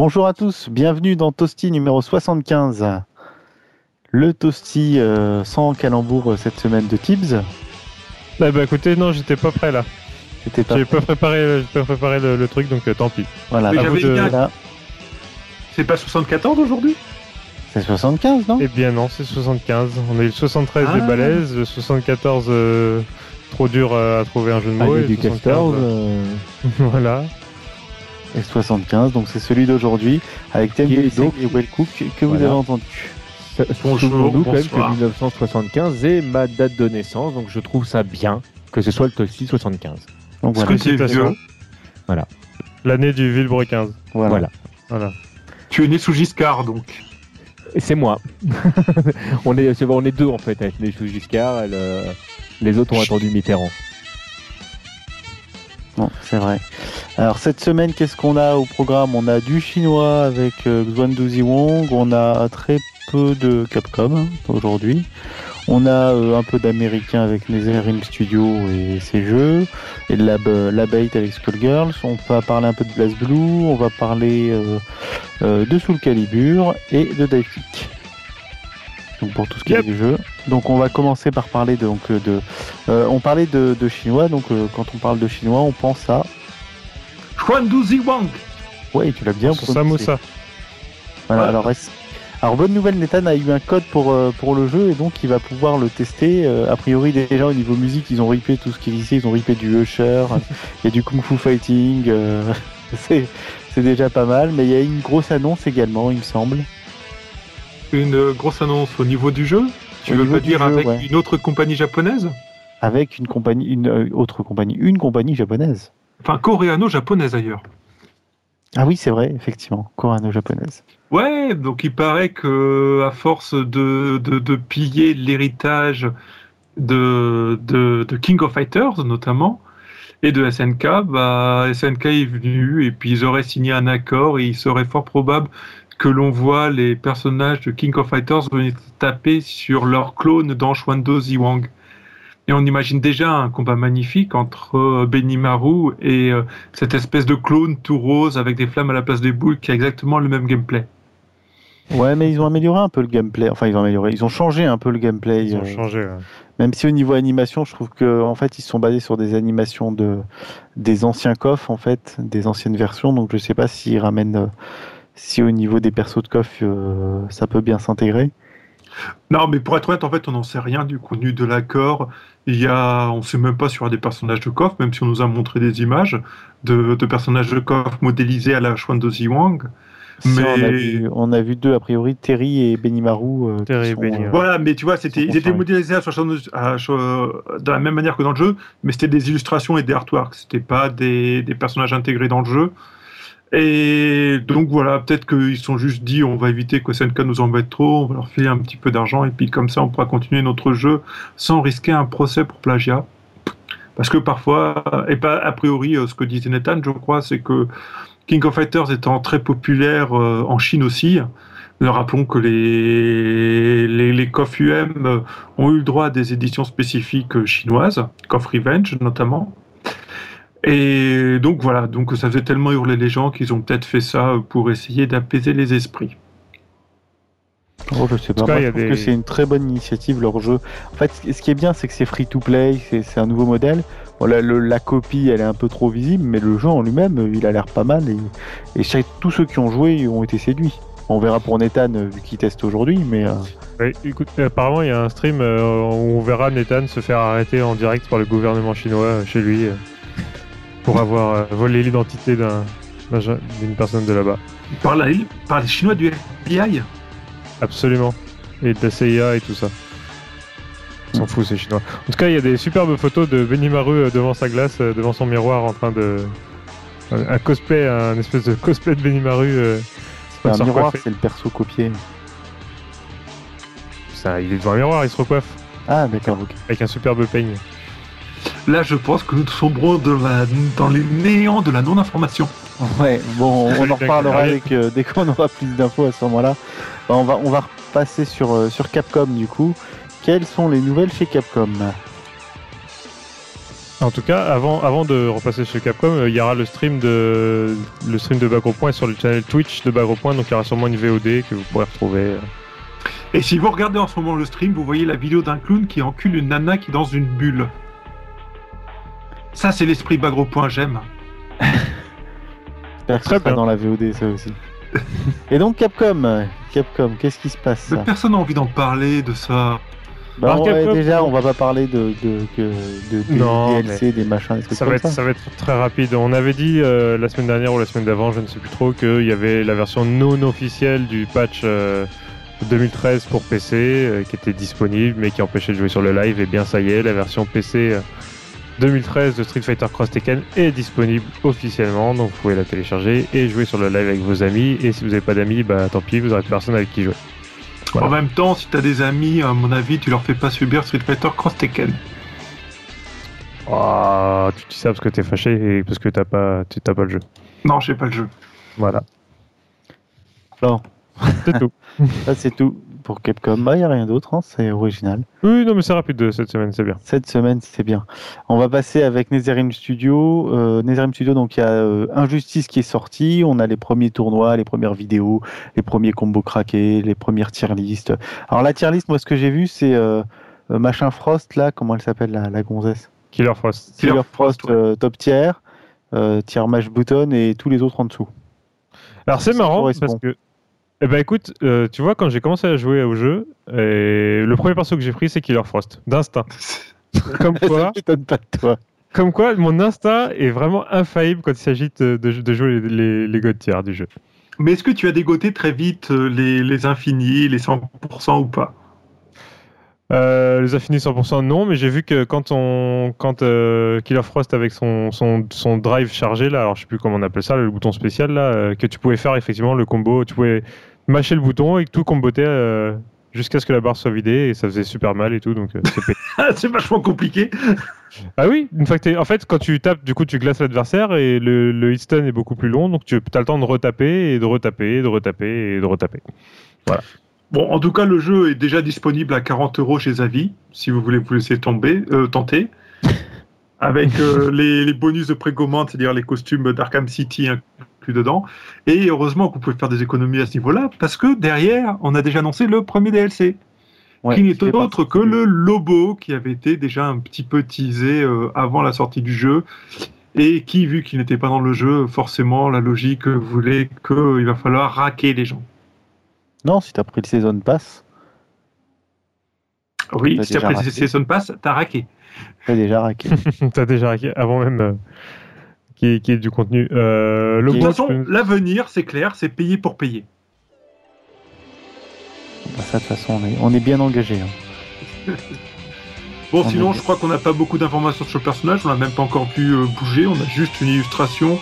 Bonjour à tous, bienvenue dans Toasty numéro 75. Le Toasty euh, sans calembour euh, cette semaine de Tibbs. Ah bah écoutez, non, j'étais pas prêt là. C'était pas J'ai pas préparé, j'ai pas préparé le, le truc, donc euh, tant pis. Voilà, Mais à j'avais vous de- bien- là, C'est pas 74 aujourd'hui? C'est 75, non? Eh bien non, c'est 75. On a eu le 73 Ah. de balèze, le 74 euh, trop dur euh, à trouver un jeu de Ah, mots. il y a et du 75, Castors, euh, euh, voilà. Et 75, donc c'est celui d'aujourd'hui avec Building donc- et Well Cook que vous Voilà. avez entendu. Bonjour, quand même bonsoir. que 1975 est ma date de naissance, donc je trouve ça bien que ce soit le Toasty 75. Donc voilà, que tu es Félicitations. vieux L'année du Villebrequin 15. voilà. Voilà. Voilà. Tu es né sous Giscard donc. Et c'est moi. on, est, on est deux en fait, avec les sous Giscard, le- les autres ont attendu Mitterrand. C'est vrai. Alors cette semaine, qu'est-ce qu'on a au programme? On a du chinois avec euh, Xuandu Ziwong, on a très peu de Capcom hein, aujourd'hui. On a euh, un peu d'américain avec Netherrealm Studio et ses jeux, et de euh, Labate avec Skullgirls. On va parler un peu de BlazBlue, on va parler euh, euh, de Soul Calibur et de Dive. Donc pour tout ce qui Yep. est des jeux. Donc on va commencer par parler de, donc, de euh, on parlait de, de chinois, donc euh, quand on parle de chinois, on pense à Xuandu Ziwang Ouais, tu l'as bien Pour prononcé. Samoussa. Voilà, Ouais. alors, alors, bonne nouvelle, Nathan a eu un code pour, euh, pour le jeu et donc il va pouvoir le tester. Euh, a priori, déjà au niveau musique, ils ont ripé tout ce qui existait. Ils ont ripé du Usher, il y a du Kung Fu Fighting. euh, c'est c'est déjà pas mal, mais il y a une grosse annonce également, il me semble. Une grosse annonce au niveau du jeu Tu Au veux pas dire jeu, avec ouais. une autre compagnie japonaise? Avec une compagnie, une euh, autre compagnie, une compagnie japonaise. Enfin, coréano-japonaise d'ailleurs. Ah oui, c'est vrai, effectivement, coréano-japonaise. Ouais, donc il paraît que à force de, de, de piller l'héritage de, de, de King of Fighters notamment et de SNK, bah SNK est venu et puis ils auraient signé un accord et il serait fort probable que l'on voit les personnages de King of Fighters venir taper sur leur clone dans Shwando Ziwang. Et on imagine déjà un combat magnifique entre euh, Benimaru et euh, cette espèce de clone tout rose avec des flammes à la place des boules qui a exactement le même gameplay. Ouais, mais ils ont amélioré un peu le gameplay. Enfin, ils ont amélioré, ils ont changé un peu le gameplay. Ils ont changé. ouais. Même si au niveau animation, je trouve que en fait, ils se sont basés sur des animations de des anciens KOF en fait, des anciennes versions. Donc je sais pas s'ils ramènent euh, si au niveau des persos de KOF euh, ça peut bien s'intégrer. Non, mais pour être honnête, en fait, on n'en sait rien du contenu de l'accord. Il y a, on sait même pas sur des personnages de KOF, même si on nous a montré des images de, de personnages de KOF modélisés à la Shwando Ziwang. Si, Mais- on, a vu, on a vu deux a priori, Terry et Benimaru. euh, Terry et Benimaru. euh, Voilà, mais tu vois, c'était, Ils étaient modélisés à de la même manière que dans le jeu, mais c'était des illustrations et des artworks. C'était pas des, des personnages intégrés dans le jeu. Et donc voilà, peut-être qu'ils sont juste dit on va éviter que SNK nous embête trop, on va leur filer un petit peu d'argent et puis comme ça on pourra continuer notre jeu sans risquer un procès pour plagiat. Parce que parfois, et pas a priori euh, ce que disait Nathan, je crois, c'est que King of Fighters étant très populaire euh, en Chine aussi, nous rappelons que les, les, les KOF UM euh, ont eu le droit à des éditions spécifiques chinoises, KOF Revenge notamment. Et donc voilà, donc ça faisait tellement hurler les gens qu'ils ont peut-être fait ça pour essayer d'apaiser les esprits. Oh, je sais pas. cas, Moi, je a trouve des- que c'est une très bonne initiative leur jeu. En fait, ce qui- est bien, c'est que c'est free to play, c'est un nouveau modèle. Bon, la, le- la copie, elle est un peu trop visible, mais le jeu en lui-même, il a l'air pas mal. Et, et chaque- tous ceux qui ont joué ont été séduits. On verra pour Nathan euh, vu qu'il teste aujourd'hui, mais euh, Ouais, écoute, apparemment, il y a un stream euh, où on verra Nathan se faire arrêter en direct par le gouvernement chinois chez lui euh, pour avoir euh, volé l'identité d'un- d'une personne de là-bas. Par, la, par les Chinois du FBI Absolument. Et de la CIA et tout ça. On s'en fout, ces Chinois. En tout cas, il y a des superbes photos de Benimaru euh, devant sa glace, euh, devant son miroir, en train de. Un cosplay, un espèce de cosplay de Benimaru. euh, un miroir, c'est le perso copié. Ça, il est devant un miroir, il se recoiffe Ah, d'accord, ok. avec un superbe peigne. Là, je pense que nous sombrons de la- dans les néants de la non-information. Ouais, bon, on en reparlera dès qu'on aura plus d'infos à ce moment-là. Bah, on, va, on va repasser sur, euh, sur Capcom du coup. Quelles sont les nouvelles chez Capcom? En tout cas, avant, avant de repasser chez Capcom, euh, il y aura le stream de le stream de Bagro Point sur le channel Twitch de Bagro Point, donc il y aura sûrement une VOD que vous pourrez retrouver. euh. Et si vous regardez en ce moment le stream, vous voyez la vidéo d'un clown qui encule une nana qui est dans une bulle. Ça, c'est l'esprit bagro point, j'aime. J'espère que ce sera dans la VOD, ça aussi. Et donc Capcom, euh, Capcom, qu'est-ce qui se passe Mais personne n'a envie d'en parler de ça. Bah, Alors, ouais, Capcom, déjà, on- on va pas parler de, de, que- de, des Non, DLC, des machins, des trucs Ça comme va, être, ça. ça va être très rapide. On avait dit euh, la semaine dernière ou la semaine d'avant, je ne sais plus trop, qu'il y avait la version non officielle du patch euh, 2013 pour PC euh, qui était disponible mais qui empêchait de jouer sur le live. Et bien ça y est, la version PC euh, 2013 de Street Fighter Cross Tekken est disponible officiellement. Donc vous pouvez la télécharger et jouer sur le live avec vos amis. Et si vous n'avez pas d'amis, bah tant pis, vous n'aurez plus personne avec qui jouer. Voilà. En même temps, si t'as des amis, à mon avis, tu leur fais pas subir Street Fighter Cross Tekken. Ah, tu dis ça parce que t'es fâché et parce que t'as pas, tu t'as pas le jeu. Non, je sais pas le jeu. Voilà. Bon. C'est tout. Ça, c'est tout pour Capcom. Bah, y a rien d'autre, hein, c'est original. Oui, non, mais c'est rapide de cette semaine, c'est bien. Cette semaine, c'est bien. On va passer avec Netherrealm Studio. Euh, Netherrealm Studio, donc il y a euh, Injustice qui est sorti. On a les premiers tournois, les premières vidéos, les premiers combos craqués, les premières tier list. Alors la tier list, moi, ce que j'ai vu, c'est euh, euh, machin Frost là, comment elle s'appelle la, la gonzesse? Killer Frost. Killer Killer Frost, Frost, ouais. euh, top tier, euh, tier match button et tous les autres en dessous. Alors c'est marrant parce que, eh ben écoute, euh, tu vois, quand j'ai commencé à jouer au jeu, et le premier perso que j'ai pris, c'est Killer Frost, d'instinct. Comme quoi, m'étonne pas de toi. comme quoi, mon instinct est vraiment infaillible quand il s'agit de, jouer les, les, les god tiers du jeu. Mais est-ce que tu as dégoté très vite euh, les, les infinis, les 100% ou pas? Euh, les affinis 100% non, mais j'ai vu que quand on, quand euh, Killer Frost avec son, son, son drive chargé là, alors je sais plus comment on appelle ça, le bouton spécial là, euh, que tu pouvais faire effectivement le combo, tu pouvais mâcher le bouton et tout combotait euh, jusqu'à ce que la barre soit vidée et ça faisait super mal et tout, donc euh, c'est vachement compliqué. Ah oui, une fois que t'es- en fait, quand tu tapes, du coup, tu glaces l'adversaire et le, le est beaucoup plus long, donc tu as le temps de retaper et de retaper et de retaper et de retaper. Bon, en tout cas, le jeu est déjà disponible à 40 euros chez Avi, si vous voulez vous laisser tomber, euh, tenter. Avec euh, les, les bonus de précommande, c'est-à-dire les costumes d'Arkham City inclus dedans. Et heureusement que vous pouvez faire des économies à ce niveau-là, parce que derrière, on a déjà annoncé le premier DLC, Ouais, qui n'est autre que le Lobo, qui avait été déjà un petit peu teasé euh, avant la sortie du jeu. Et qui, vu qu'il n'était pas dans le jeu, forcément, la logique voulait qu'il va falloir raquer les gens. Non, si t'as pris le Season Pass, Oui, T'as si t'as pris raqué. le Season Pass, t'as raqué. t'as déjà raqué. T'as déjà raqué avant même euh, y ait du contenu. Euh, le De toute façon, peux- l'avenir, c'est clair, c'est payer pour payer. Bah, ça, de toute façon, on est, on est bien engagé. hein. Bon, On sinon, est- je crois qu'on n'a pas beaucoup d'informations sur le personnage, on n'a même pas encore pu euh, bouger, on a juste une illustration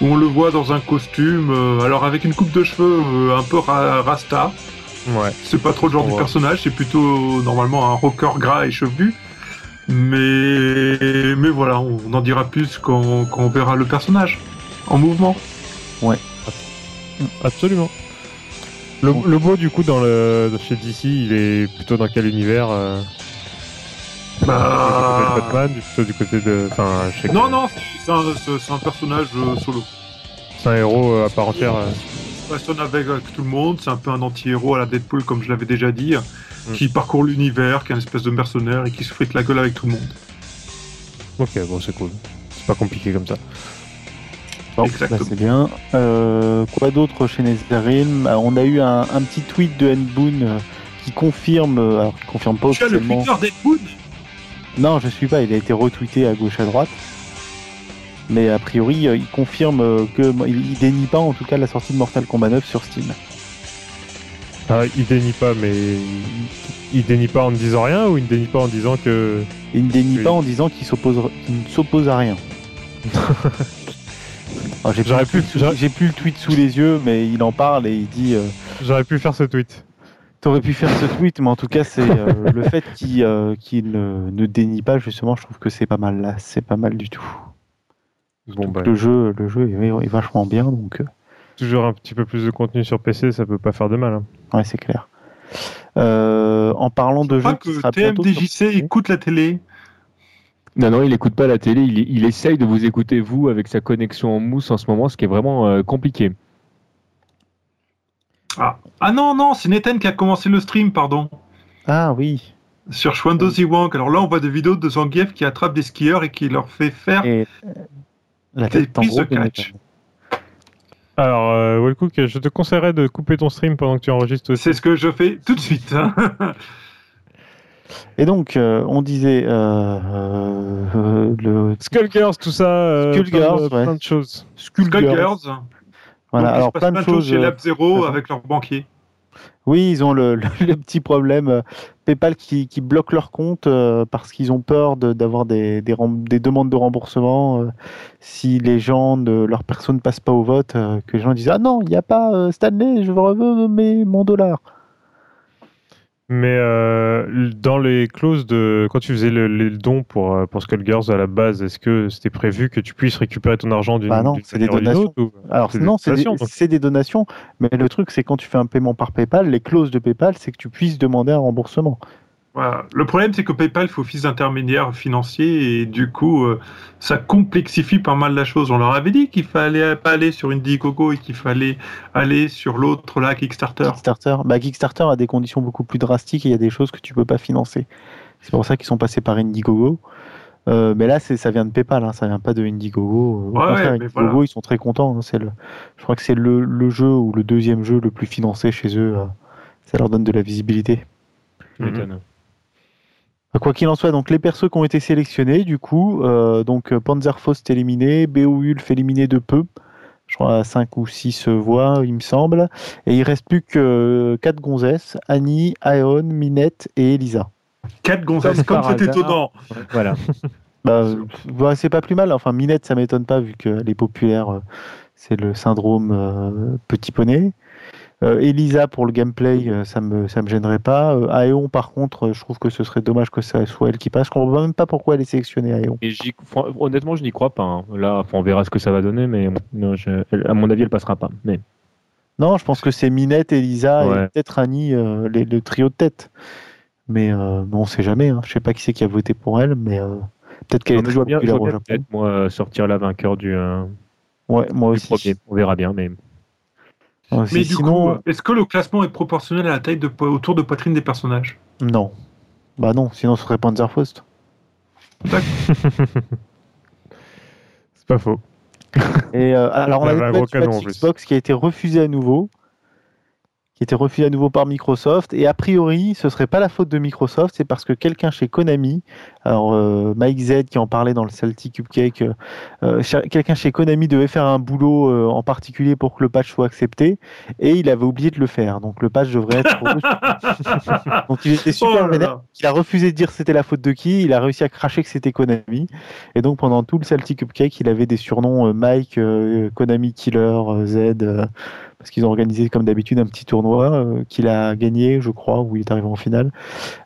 où on le voit dans un costume, euh, alors avec une coupe de cheveux euh, un peu ra- rasta. Ouais. C'est pas trop le genre du personnage, c'est plutôt normalement un rocker gras et chevelu. Mais, mais voilà, on en dira plus quand, quand on verra le personnage en mouvement. Absolument. Le, le beau, du coup, dans le, chez DC, il est plutôt dans quel univers euh, Bah, Du côté de Batman, du- plutôt du côté de. Enfin, je sais que Non, non, c'est un, un personnage euh, solo. C'est un héros euh, à part entière. Euh. Passe avec, avec tout le monde, c'est un peu un anti-héros à la Deadpool, comme je l'avais déjà dit, Mm. qui parcourt l'univers, qui est une espèce de mercenaire et qui se frite la gueule avec tout le monde. Ok, bon, c'est cool. C'est pas compliqué comme ça. Bon, Exactement. bah, c'est bien. Euh, quoi d'autre chez Netherrealm Ah, On a eu un, un petit tweet de Nboon euh, qui confirme, euh, alors qui confirme pas Tu as le officiellement. Twitter Deadpool Non, je suis pas. Il a été retweeté à gauche à droite. Mais a priori, euh, il confirme euh, que il, dénie pas en tout cas la sortie de Mortal Kombat 9 sur Steam. Ah, il dénie pas, mais. il- dénie pas en ne disant rien ou il ne dénie pas en disant que. Il ne dénie Oui. pas en disant qu'il s'oppose, qu'il ne s'oppose à rien. J'ai, plus, plus le tweet sous les yeux, mais il en parle et il dit euh, J'aurais pu faire ce tweet. T'aurais pu faire ce tweet, mais en tout cas, c'est euh, le fait qu'il euh, ne dénie pas, justement, je trouve que c'est pas mal là. C'est pas mal du tout. Bon, bah, Le jeu, le jeu est, vachement bien, donc euh, toujours un petit peu plus de contenu sur PC, ça peut pas faire de mal. hein. ouais, c'est clair. Euh, en parlant de Je jeu crois qui que TMDJC écoute la télé. Non, non, il écoute pas la télé. Il, il essaye de vous écouter, vous, avec sa connexion en mousse en ce moment, ce qui est vraiment euh, compliqué. Ah. ah non, non, c'est Nathan qui a commencé le stream, pardon. Ah oui. Sur Shwandozi Wang. Alors là, on voit des vidéos de Zangief qui attrape des skieurs et qui leur fait faire Et la tête en gros catch. Alors, euh, Wellcook, je te conseillerais de couper ton stream pendant que tu enregistres aussi. C'est ce que je fais tout de suite. hein. Et donc, euh, on disait euh, euh, le Skullgirls, tout ça. euh, Skullgirls, plein, ouais. plein de choses. Skullgirls. Skullgirls. Voilà, Donc, alors plein de choses. chez Lab Zero avec leur banquier. Oui, ils ont le, le- le petit problème euh, PayPal qui, qui bloque leur compte euh, parce qu'ils ont peur d'avoir des, demandes de remboursement euh, si les gens, de, leur personne ne passe pas au vote, euh, que les gens disent Ah non, il n'y a pas Stanley, je veux mes, mon dollar. Mais euh, dans les clauses de. Quand tu faisais le, les dons pour, euh, pour Skullgirls à la base, est-ce que c'était prévu que tu puisses récupérer ton argent d'une Bah non, c'est des donations. ou- Alors non, des, c'est des donations, mais le truc c'est quand tu fais un paiement par PayPal, les clauses de PayPal, c'est que tu puisses demander un remboursement. Voilà. Le problème, c'est que PayPal fait office d'intermédiaire financier et du coup, euh, ça complexifie pas mal la chose. On leur avait dit qu'il fallait pas aller sur Indiegogo et qu'il fallait aller sur l'autre là, Kickstarter. Kickstarter, bah, Kickstarter a des conditions beaucoup plus drastiques et il y a des choses que tu peux pas financer. C'est pour ça qu'ils sont passés par Indiegogo. Euh, mais là, ça vient de PayPal, hein, ça vient pas de Indiegogo. Au Ouais, contraire, ouais, mais Indiegogo, voilà. ils sont très contents. hein, le, je crois que c'est le, le jeu ou le deuxième jeu le plus financé chez eux. euh, ça leur donne de la visibilité. Quoi qu'il en soit, donc les persos qui ont été sélectionnés, du coup, euh, donc euh, Panzerfaust éliminé, Beowulf éliminé de peu, je crois à 5 ou 6 voix, il me semble, et il reste plus que 4 gonzesses, Annie, Aeon, Minette et Elisa. 4 gonzesses, Comme c'est étonnant. Voilà. Bah, euh, bah, c'est pas plus mal, enfin Minette ça m'étonne pas vu qu'elle est populaire, euh, c'est le syndrome euh, petit poney. Euh, Elisa pour le gameplay, euh, ça me ça me gênerait pas. Euh, Aeon par contre, je trouve que ce serait dommage que ça soit elle qui passe. Je comprends même pas pourquoi elle est sélectionnée Aeon. Et honnêtement, je n'y crois pas. hein. Là, enfin, on verra ce que ça va donner, mais non, je- elle- à mon avis, elle passera pas. Mais Non, je pense que c'est Minette, Elisa Ouais. et peut-être Annie, euh, les- le trio de tête. Mais euh, on sait jamais. Hein. Je sais pas qui c'est qui a voté pour elle, mais euh, peut-être qu'elle est très bien, populaire au Japon. peut-être moi sortir la vainqueur du, Ouais, moi du aussi. premier. On verra bien, mais Mais du sinon, coup, est-ce que le classement est proportionnel à la taille de po- autour de poitrine des personnages? Non. Bah non, sinon ce serait Panzerfaust. C'est pas faux. Et euh, alors on a avait un une gros canon, plus. Xbox qui a été refusée à nouveau, qui a été refusée à nouveau par Microsoft. Et a priori, ce serait pas la faute de Microsoft, c'est parce que quelqu'un chez Konami, alors euh, Mike Z qui en parlait dans le Salty Cupcake, euh, euh, quelqu'un chez Konami devait faire un boulot euh, en particulier pour que le patch soit accepté, et il avait oublié de le faire. Donc le patch devrait être. Donc il était super Oh là. Il a refusé de dire c'était la faute de qui, il a réussi à cracher que c'était Konami. Et donc pendant tout le Salty Cupcake, il avait des surnoms Mike, Konami Killer, Z, parce qu'ils ont organisé comme d'habitude un petit tournoi euh, qu'il a gagné, je crois, où il est arrivé en finale.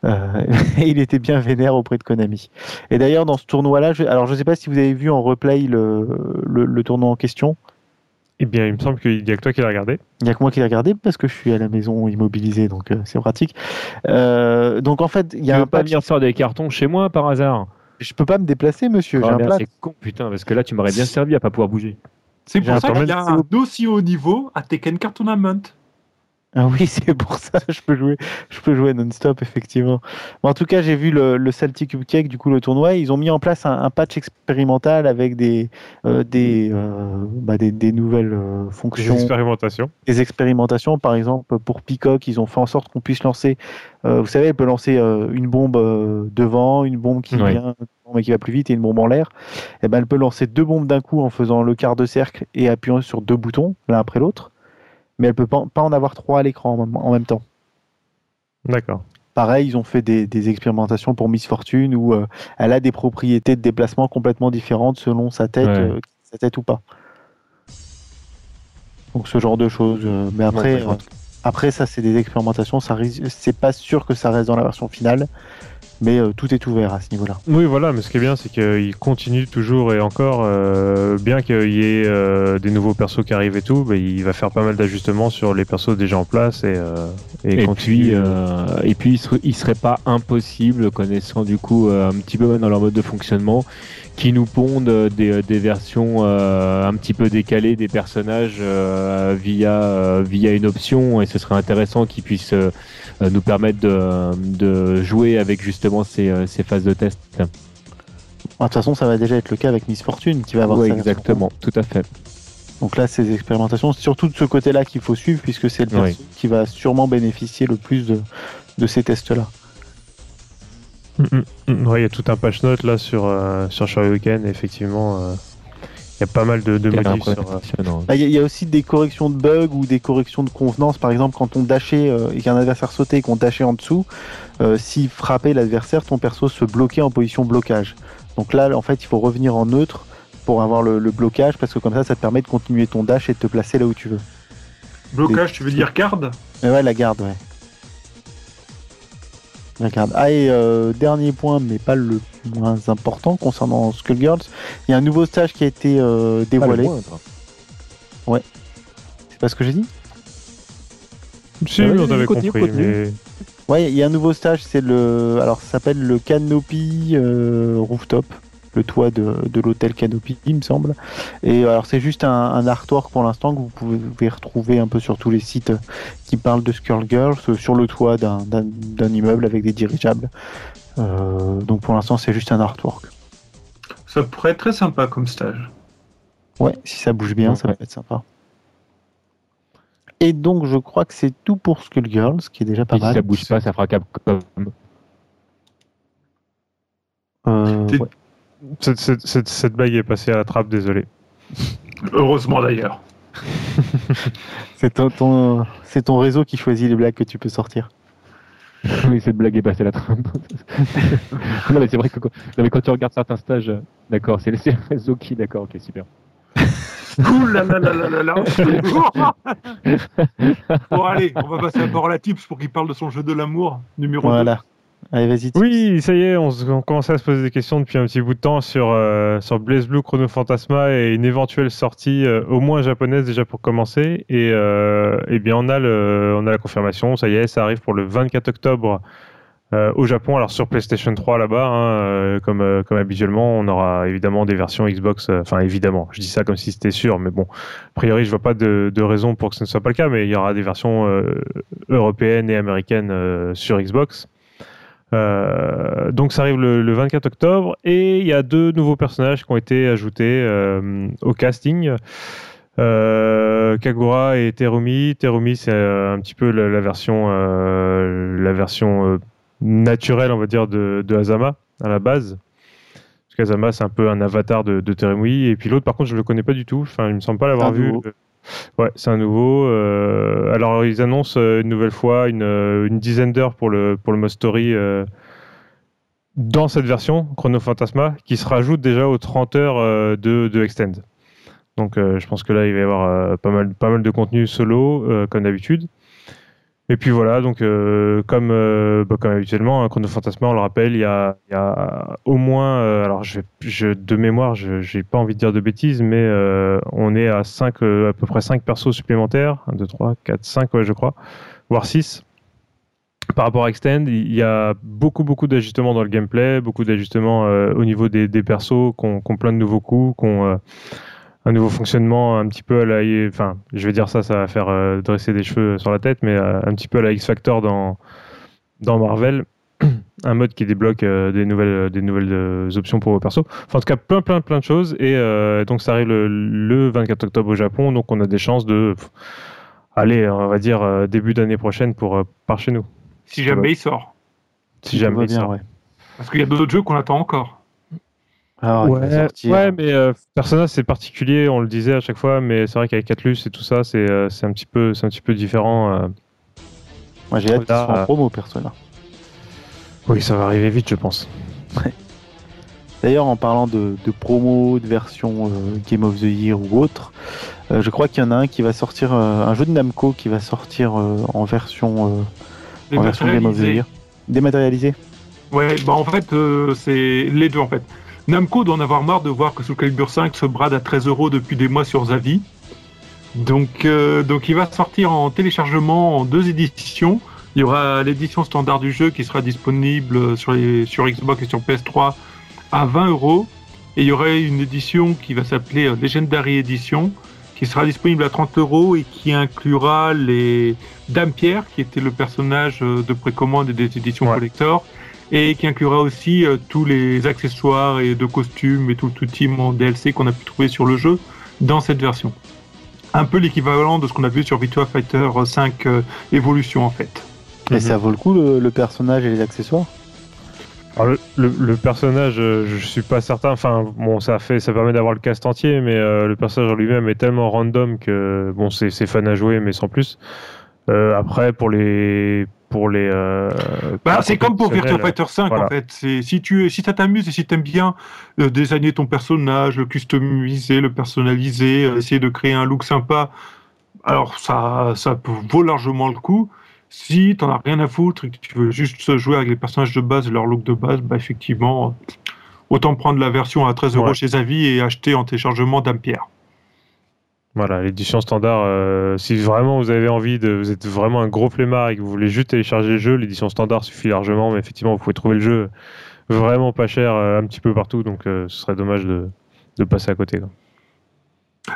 Euh, et il était bien vénère auprès de Konami. Et d'ailleurs dans ce tournoi-là, je... alors je sais pas si vous avez vu en replay le, le, le tournoi en question. Eh bien, il me semble qu'il y a que toi qui l'as regardé. Il n'y a que moi qui l'ai regardé parce que je suis à la maison immobilisé, donc euh, c'est pratique. Euh, donc en fait, il y tu a veux un pas venir faire des cartons chez moi par hasard? Je peux pas me déplacer, monsieur. J'ai Ah, un merde, plat. C'est con, putain, parce que là, tu m'aurais bien servi à pas pouvoir bouger. C'est pour ça qu'il y a un aussi haut niveau à Tekken Tournament. Ah oui, c'est pour ça je peux jouer, je peux jouer non-stop effectivement. Bon, en tout cas, j'ai vu le, le Celtic Cupcake, du coup le tournoi, ils ont mis en place un, un patch expérimental avec des euh, des, euh, bah, des des nouvelles euh, Des fonctions, expérimentations. des expérimentations. Par exemple, pour Peacock, ils ont fait en sorte qu'on puisse lancer, euh, vous savez, elle peut lancer euh, une bombe euh, devant, une bombe qui vient mais qui va plus vite et une bombe en l'air. Et ben, elle peut lancer deux bombes d'un coup en faisant le quart de cercle et appuyant sur deux boutons l'un après l'autre. Mais elle peut pas, en avoir trois à l'écran en même- temps. D'accord. Pareil, ils ont fait des, des expérimentations pour Miss Fortune où euh, elle a des propriétés de déplacement complètement différentes selon sa tête, Ouais. euh, sa tête ou pas. Donc ce genre de choses. euh, mais après, ça c'est des expérimentations. Ça c'est pas sûr que ça reste dans la version finale. Mais euh, tout est ouvert à ce niveau-là. Oui, voilà, mais ce qui est bien, c'est qu'il continue toujours et encore, euh, bien qu'il y ait euh, des nouveaux persos qui arrivent et tout, bah, il va faire pas mal d'ajustements sur les persos déjà en place et, euh, et, Et, puis, continue. euh, et puis il, serait, il serait pas impossible, connaissant du coup euh, un petit peu dans leur mode de fonctionnement, qui nous pondent des, des versions euh, un petit peu décalées des personnages euh, via, euh, via une option. Et ce serait intéressant qu'ils puissent nous permettre de, de jouer avec justement ces, euh, ces phases de test. Ah, De toute façon, ça va déjà être le cas avec Miss Fortune qui va avoir Ouais, version. exactement, tout à fait. Donc là, ces expérimentations, c'est surtout de ce côté-là qu'il faut suivre puisque c'est le Oui. qui va sûrement bénéficier le plus de, de ces tests-là. Mm, mm, mm. Ouais, il y a tout un patch note là sur, euh, sur Shoryuken, effectivement, euh, il y a pas mal de, de C'est modifs sur. euh. Bah, Il y, a- il y a aussi des corrections de bugs ou des corrections de convenance. Par exemple, quand on dashait euh, et qu'un adversaire sautait et qu'on dashait en dessous, euh, s'il frappait l'adversaire, ton perso se bloquait en position blocage. Donc là, en fait, il faut revenir en neutre pour avoir le, le blocage parce que comme ça, ça te permet de continuer ton dash et de te placer là où tu veux. Blocage, tu veux dire garde Mais ouais, la garde, ouais. La garde. Ah, et euh, dernier point, mais pas le moins important concernant Skullgirls, il y a un nouveau stage qui a été euh, Pas le dévoilé. moindre. C'est pas ce que j'ai dit? Si, Ouais, on avait continue, compris, continue. mais. Ouais, il y a un nouveau stage, c'est le. Alors, ça s'appelle le Canopy euh, Rooftop, le toit de, de l'hôtel Canopy, il me semble. Et alors, c'est juste un, un artwork pour l'instant que vous pouvez retrouver un peu sur tous les sites qui parlent de Skullgirls, euh, sur le toit d'un- immeuble avec des dirigeables. Euh, donc, pour l'instant, c'est juste un artwork. Ça pourrait être très sympa comme stage. Ouais, si ça bouge bien, ça peut être sympa. Et donc, je crois que c'est tout pour Skullgirls, ce qui est déjà pas Et si mal. ça bouge pas, ça fera Capcom. Euh, ouais. Cette, cette, cette, cette blague est passée à la trappe, désolé. Heureusement d'ailleurs. C'est ton, ton- c'est ton réseau qui choisit les blagues que tu peux sortir. oui, cette blague est passée la trappe. non, mais c'est vrai que quand, non, mais quand tu regardes certains stages, euh, d'accord, c'est le réseau qui, d'accord, ok, super. Ouh là là là là là là. bon allez, on va passer à parole à Tips pour qu'il parle de son jeu de l'amour numéro Voilà. Allez, vas-y. Oui, ça y est, on, commençait à se poser des questions depuis un petit bout de temps sur, euh, sur Blaze Blue Chrono Phantasma et une éventuelle sortie, euh, au moins japonaise déjà pour commencer. Et euh, eh bien, on a, le, on a la confirmation, ça y est, ça arrive pour le 24 octobre au Japon. Alors sur PlayStation 3 là-bas, hein, comme, comme habituellement, on aura évidemment des versions Xbox. Enfin, évidemment, je dis ça comme si c'était sûr, mais bon, a priori, je vois pas de, de raison pour que ce ne soit pas le cas, mais il y aura des versions européennes et américaines sur Xbox. Euh, donc ça arrive le, le 24 octobre et il y a deux nouveaux personnages qui ont été ajoutés euh, au casting. Euh, Kagura et Terumi. Terumi c'est un petit peu la, la version, la version naturelle, on va dire, de, de Azama à la base. Parce qu'Azama c'est un peu un avatar de, de Terumi et puis l'autre par contre je le connais pas du tout. Enfin il me semble pas l'avoir vu. nouveau. Ouais, c'est un nouveau. euh, alors, ils annoncent euh, une nouvelle fois une, euh, une dizaine d'heures pour le, pour le dans cette version, Chrono Phantasma, qui se rajoute déjà aux 30 heures de, de Extend. Donc, je pense que là, il va y avoir pas, mal, de contenu solo, comme d'habitude. Et puis voilà, donc euh, comme, euh, bah, comme habituellement, hein, Chrono Phantasma, on le rappelle, il y a, y a au moins, euh, alors je, je, de mémoire, je j'ai pas envie de dire de bêtises, mais euh, on est à, 5, à peu près 5 persos supplémentaires, 1, 2, 3, 4, 5, ouais, je crois, voire 6. Par rapport à Extend, il y a beaucoup, beaucoup d'ajustements dans le gameplay, beaucoup d'ajustements euh, au niveau des, des persos qui ont plein de nouveaux coups, euh, un nouveau fonctionnement un petit peu à la. Enfin, je vais dire ça, ça va faire euh, dresser des cheveux sur la tête, mais euh, un petit peu à la X-Factor dans, dans Marvel. un mode qui débloque euh, des nouvelles, des nouvelles euh, options pour vos persos. Enfin, en tout cas, plein, plein, plein de choses. Et euh, donc, ça arrive le, le 24 octobre au Japon. Donc, on a des chances de. pff, Aller, on va dire, euh, début d'année prochaine pour, euh, par chez nous. Si jamais il sort. Si jamais il bien, sort. ouais. Parce qu'il y a d'autres jeux qu'on attend encore. Va Ouais, ouais, mais euh, Persona c'est particulier, on le disait à chaque fois, mais c'est vrai qu'avec Atlus et tout ça, c'est euh, c'est un petit peu, c'est un petit peu différent. euh. Moi, j'ai hâte qu'ils soient en promo, Persona. Oui, ça va arriver vite, je pense. D'ailleurs, en parlant de, de promo, de version euh, Game of the Year ou autre, euh, je crois qu'il y en a un qui va sortir, euh, un jeu de Namco qui va sortir euh, en version, euh, en version Game of the. Year. Dématérialisé Ouais, bah en fait, euh, c'est les deux en fait. Namco doit en avoir marre de voir que Soul Calibur 5 se brade à 13 euros depuis des mois sur Zavi. Donc, euh, donc il va sortir en téléchargement en deux éditions. Il y aura l'édition standard du jeu qui sera disponible sur, les, sur Xbox et sur PS3 à 20 euros. Et il y aurait une édition qui va s'appeler euh, Legendary Edition qui sera disponible à 30 euros et qui inclura les Dame Pierre, qui était le personnage euh, de précommande et des éditions Ouais. collector, et qui inclura aussi euh, tous les accessoires et de costumes et tout le team en DLC qu'on a pu trouver sur le jeu dans cette version. Un peu l'équivalent de ce qu'on a vu sur Virtua Fighter 5 euh, Evolution en fait. Et Mhm. ça vaut le coup le, le personnage et les accessoires? Alors, le, le- le personnage, euh, je suis pas certain. Enfin, bon, ça fait, ça permet d'avoir le cast entier, mais euh, le personnage en lui-même est tellement random que bon, c'est c'est fun à jouer, mais sans plus. Euh, après, pour les, pour les. euh, Bah, c'est comme pour Virtua Fighter 5 voilà. en fait. Si tu si ça t'amuse et si t'aimes bien euh, désigner ton personnage, le customiser, le personnaliser, euh, essayer de créer un look sympa, alors ça ça vaut largement le coup. Si t'en as rien à foutre et que tu veux juste jouer avec les personnages de base et leur look de base, bah effectivement, euh, autant prendre la version à 13 euros Ouais. chez Zavi et acheter en téléchargement d'Ampère. Voilà, l'édition standard. euh, si vraiment vous avez envie de, vous êtes vraiment un gros flemmard et que vous voulez juste télécharger le jeu, l'édition standard suffit largement. Mais effectivement, vous pouvez trouver le jeu vraiment pas cher euh, un petit peu partout, donc euh, ce serait dommage de, de passer à côté. quoi.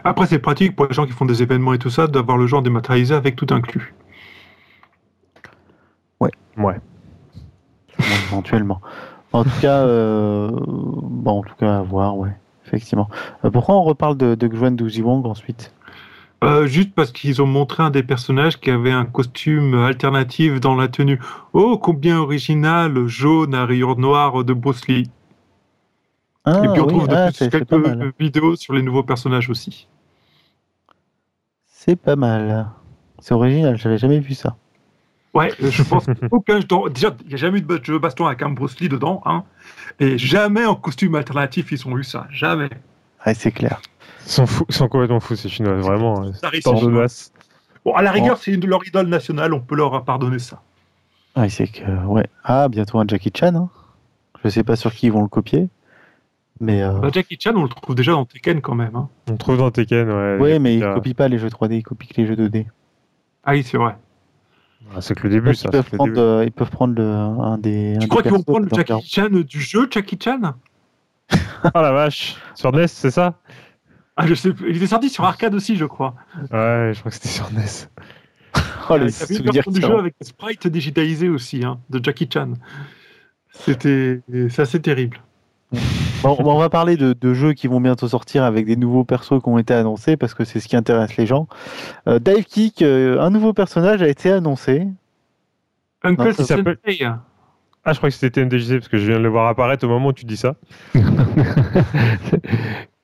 Après, c'est pratique pour les gens qui font des événements et tout ça d'avoir le genre dématérialisé avec tout inclus. Ouais. Bon, éventuellement. En tout cas, euh, bon, en tout cas, à voir, ouais, effectivement. Euh, pourquoi on reparle de, de Douzi Wong ensuite? Euh, juste parce qu'ils ont montré un des personnages qui avait un costume alternatif dans la tenue. Oh, combien original, jaune à rayures noires de Bruce Lee. Ah, Et puis on oui, trouve de ah, plus quelques mal. vidéos sur les nouveaux personnages aussi. C'est pas mal. C'est original, j'avais jamais vu ça. Ouais, euh, je pense qu'aucun dans- déjà il n'y a jamais eu de jeu de baston avec un Bruce Lee dedans, hein. Et jamais en costume alternatif ils ont eu ça, jamais. Ouais, c'est clair. Ils sont, fous, ils sont complètement fous ces Chinois, vraiment. euh, Ça risque. Tant d'audace. Bon, à la rigueur, c'est une de leur idole nationale, on peut leur pardonner ça. Ouais, c'est que, ouais. Ah, bientôt un Jackie Chan. Hein. Je sais pas sur qui ils vont le copier. Mais, euh, Bah, Jackie Chan, on le trouve déjà dans Tekken quand même. Hein. On trouve dans Tekken, ouais. ouais, mais ils euh, copient pas les jeux 3D, ils copient que les jeux 2D. Ah oui, c'est vrai. Ah, C'est que le début, Ils ça. peuvent, que le prendre, début. euh, ils peuvent prendre le, un des. un Tu des crois qu'ils vont prendre le leur- Jackie Chan du jeu Jackie Chan? Ah la vache Sur NES, c'est ça? Ah, je sais plus. Il était sorti sur arcade aussi, je crois. Ouais, je crois que c'était sur NES. Oh, les il y avait une souvenirs version du jeu avec des sprites digitalisés aussi, hein, de Jackie Chan. C'était, c'est assez terrible. Bon, on va parler de, de jeux qui vont bientôt sortir avec des nouveaux persos qui ont été annoncés parce que c'est ce qui intéresse les gens. Euh, Dive Kick, euh, un nouveau personnage a été annoncé. Uncle Non, ça s'appelle- Sensei. Ah, je crois que c'était TMDJC parce que je viens de le voir apparaître au moment où tu dis ça.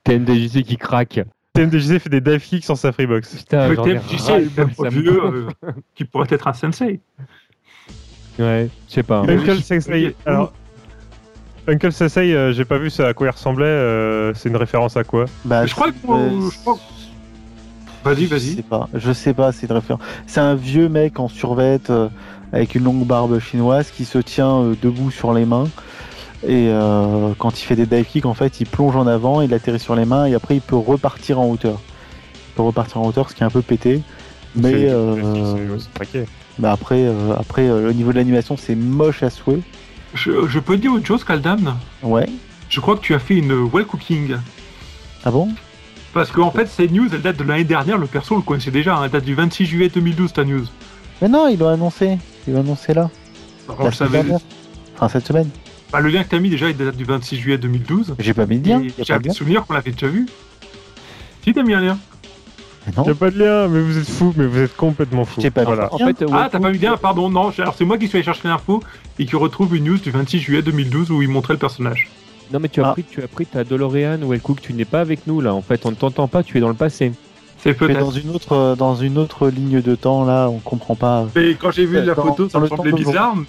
TMDJC qui craque. TMDJC fait des dive kicks sans sa freebox. Putain, TMDJC le vieux, euh, qui pourrait être un sensei. Ouais, je sais pas. Uncle. Sensei. Alors, Uncle Sensei, euh, j'ai pas vu ça à quoi il ressemblait. euh, c'est une référence à quoi Bah, Je crois que- euh, je crois- Vas-y, Je vas-y. sais pas, je sais pas, c'est une référence. C'est un vieux mec en survette euh, avec une longue barbe chinoise qui se tient euh, debout sur les mains. Et euh, quand il fait des dive kicks, en fait, il plonge en avant, il atterrit sur les mains et après il peut repartir en hauteur. Il peut repartir en hauteur, ce qui est un peu pété. Mais C'est- euh, c'est- c'est- c'est traqué. bah après, euh, après euh, au niveau de l'animation, c'est moche à souhait. Je, je peux dire autre chose, Kaldam Ouais. Je crois que tu as fait une well cooking. Ah bon? Parce qu'en fait, cette news, elle date de l'année dernière, le perso, on le connaissait déjà. hein, Elle date du 26 juillet 2012, ta news. Mais non, ils l'ont annoncé. Ils l'ont annoncé là. Alors, la on savait. Enfin, cette semaine. Bah, le lien que t'as mis déjà, il date du 26 juillet 2012. J'ai pas mis de lien. J'avais lien. souvenir qu'on l'avait déjà vu. Si, t'as mis un lien. Non. Y a pas de lien, mais vous êtes fous, mais vous êtes complètement fous. J'ai pas voilà. En fait, Ah, t'as pas de lien, pardon, non. Alors, c'est moi qui suis allé chercher l'info et qui retrouve une news du 26 juillet 2012 où il montrait le personnage. Non, mais tu as Ah. pris, tu as pris ta DeLorean ou Cook, tu n'es pas avec nous là. En fait, on ne t'entend pas, tu es dans le passé. C'est Mais peut-être. dans une autre euh, dans une autre ligne de temps là, on comprend pas. Mais quand j'ai vu la Dans- photo, ça me le semblait bizarre, mais.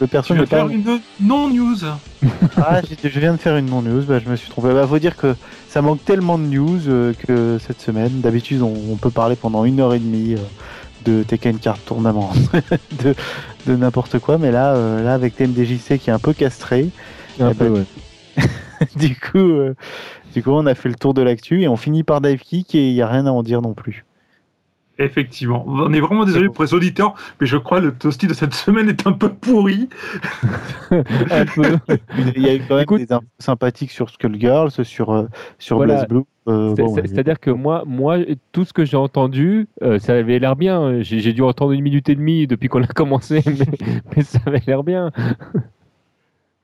Le Tu perso viens n'est de faire pas. une non-news. Ah, je viens de faire une non-news, bah, je me suis trompé. Bah, faut dire que ça manque tellement de news euh, que cette semaine, d'habitude, on, on peut parler pendant une heure et demie euh, de Tekken Card Tournament, de, de n'importe quoi. Mais là, euh, là avec TMDJC qui est un peu castré, Un Eh peu, ben, ouais. du coup, euh, du coup, on a fait le tour de l'actu et on finit par Dive Kick et il n'y a rien à en dire non plus. Effectivement. On est vraiment désolé pour les auditeurs, mais je crois que le toasty de cette semaine est un peu pourri. Un peu. Il y a eu quand même Écoute- des infos sympathiques sur Skullgirls, sur, euh, sur Voilà. Blaze Blue. euh, bon. C'est-à-dire que moi, moi, tout ce que j'ai entendu, euh, ça avait l'air bien. J'ai j'ai dû entendre une minute et demie depuis qu'on a commencé, mais, mais ça avait l'air bien.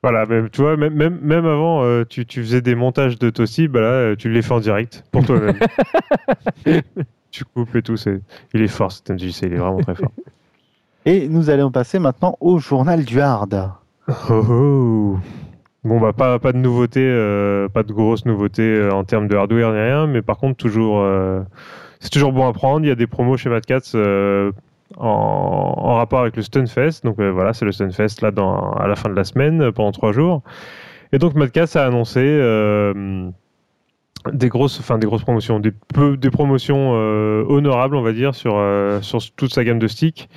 Voilà, même, tu vois, même, même, même avant, euh, tu, tu faisais des montages de Tossi, bah là, euh, tu les fais en direct pour toi-même. tu coupes et tout. c'est- Il est fort, cet MJC, il est vraiment très fort. Et nous allons passer maintenant au journal du hard. Oh, oh. Bon, bah, pas, pas de nouveautés, euh, pas de grosses nouveautés euh, en termes de hardware ni rien, mais par contre, toujours, euh, c'est toujours bon à prendre. Il y a des promos chez Mad Cats euh, en, rapport avec le Stunfest. Donc euh, voilà, c'est le Stunfest là à la fin de la semaine euh, pendant trois jours. Et donc Mad Cats a annoncé euh, des grosses, des grosses promotions, des, promotions honorables, on va dire, sur, sur toute sa gamme de sticks.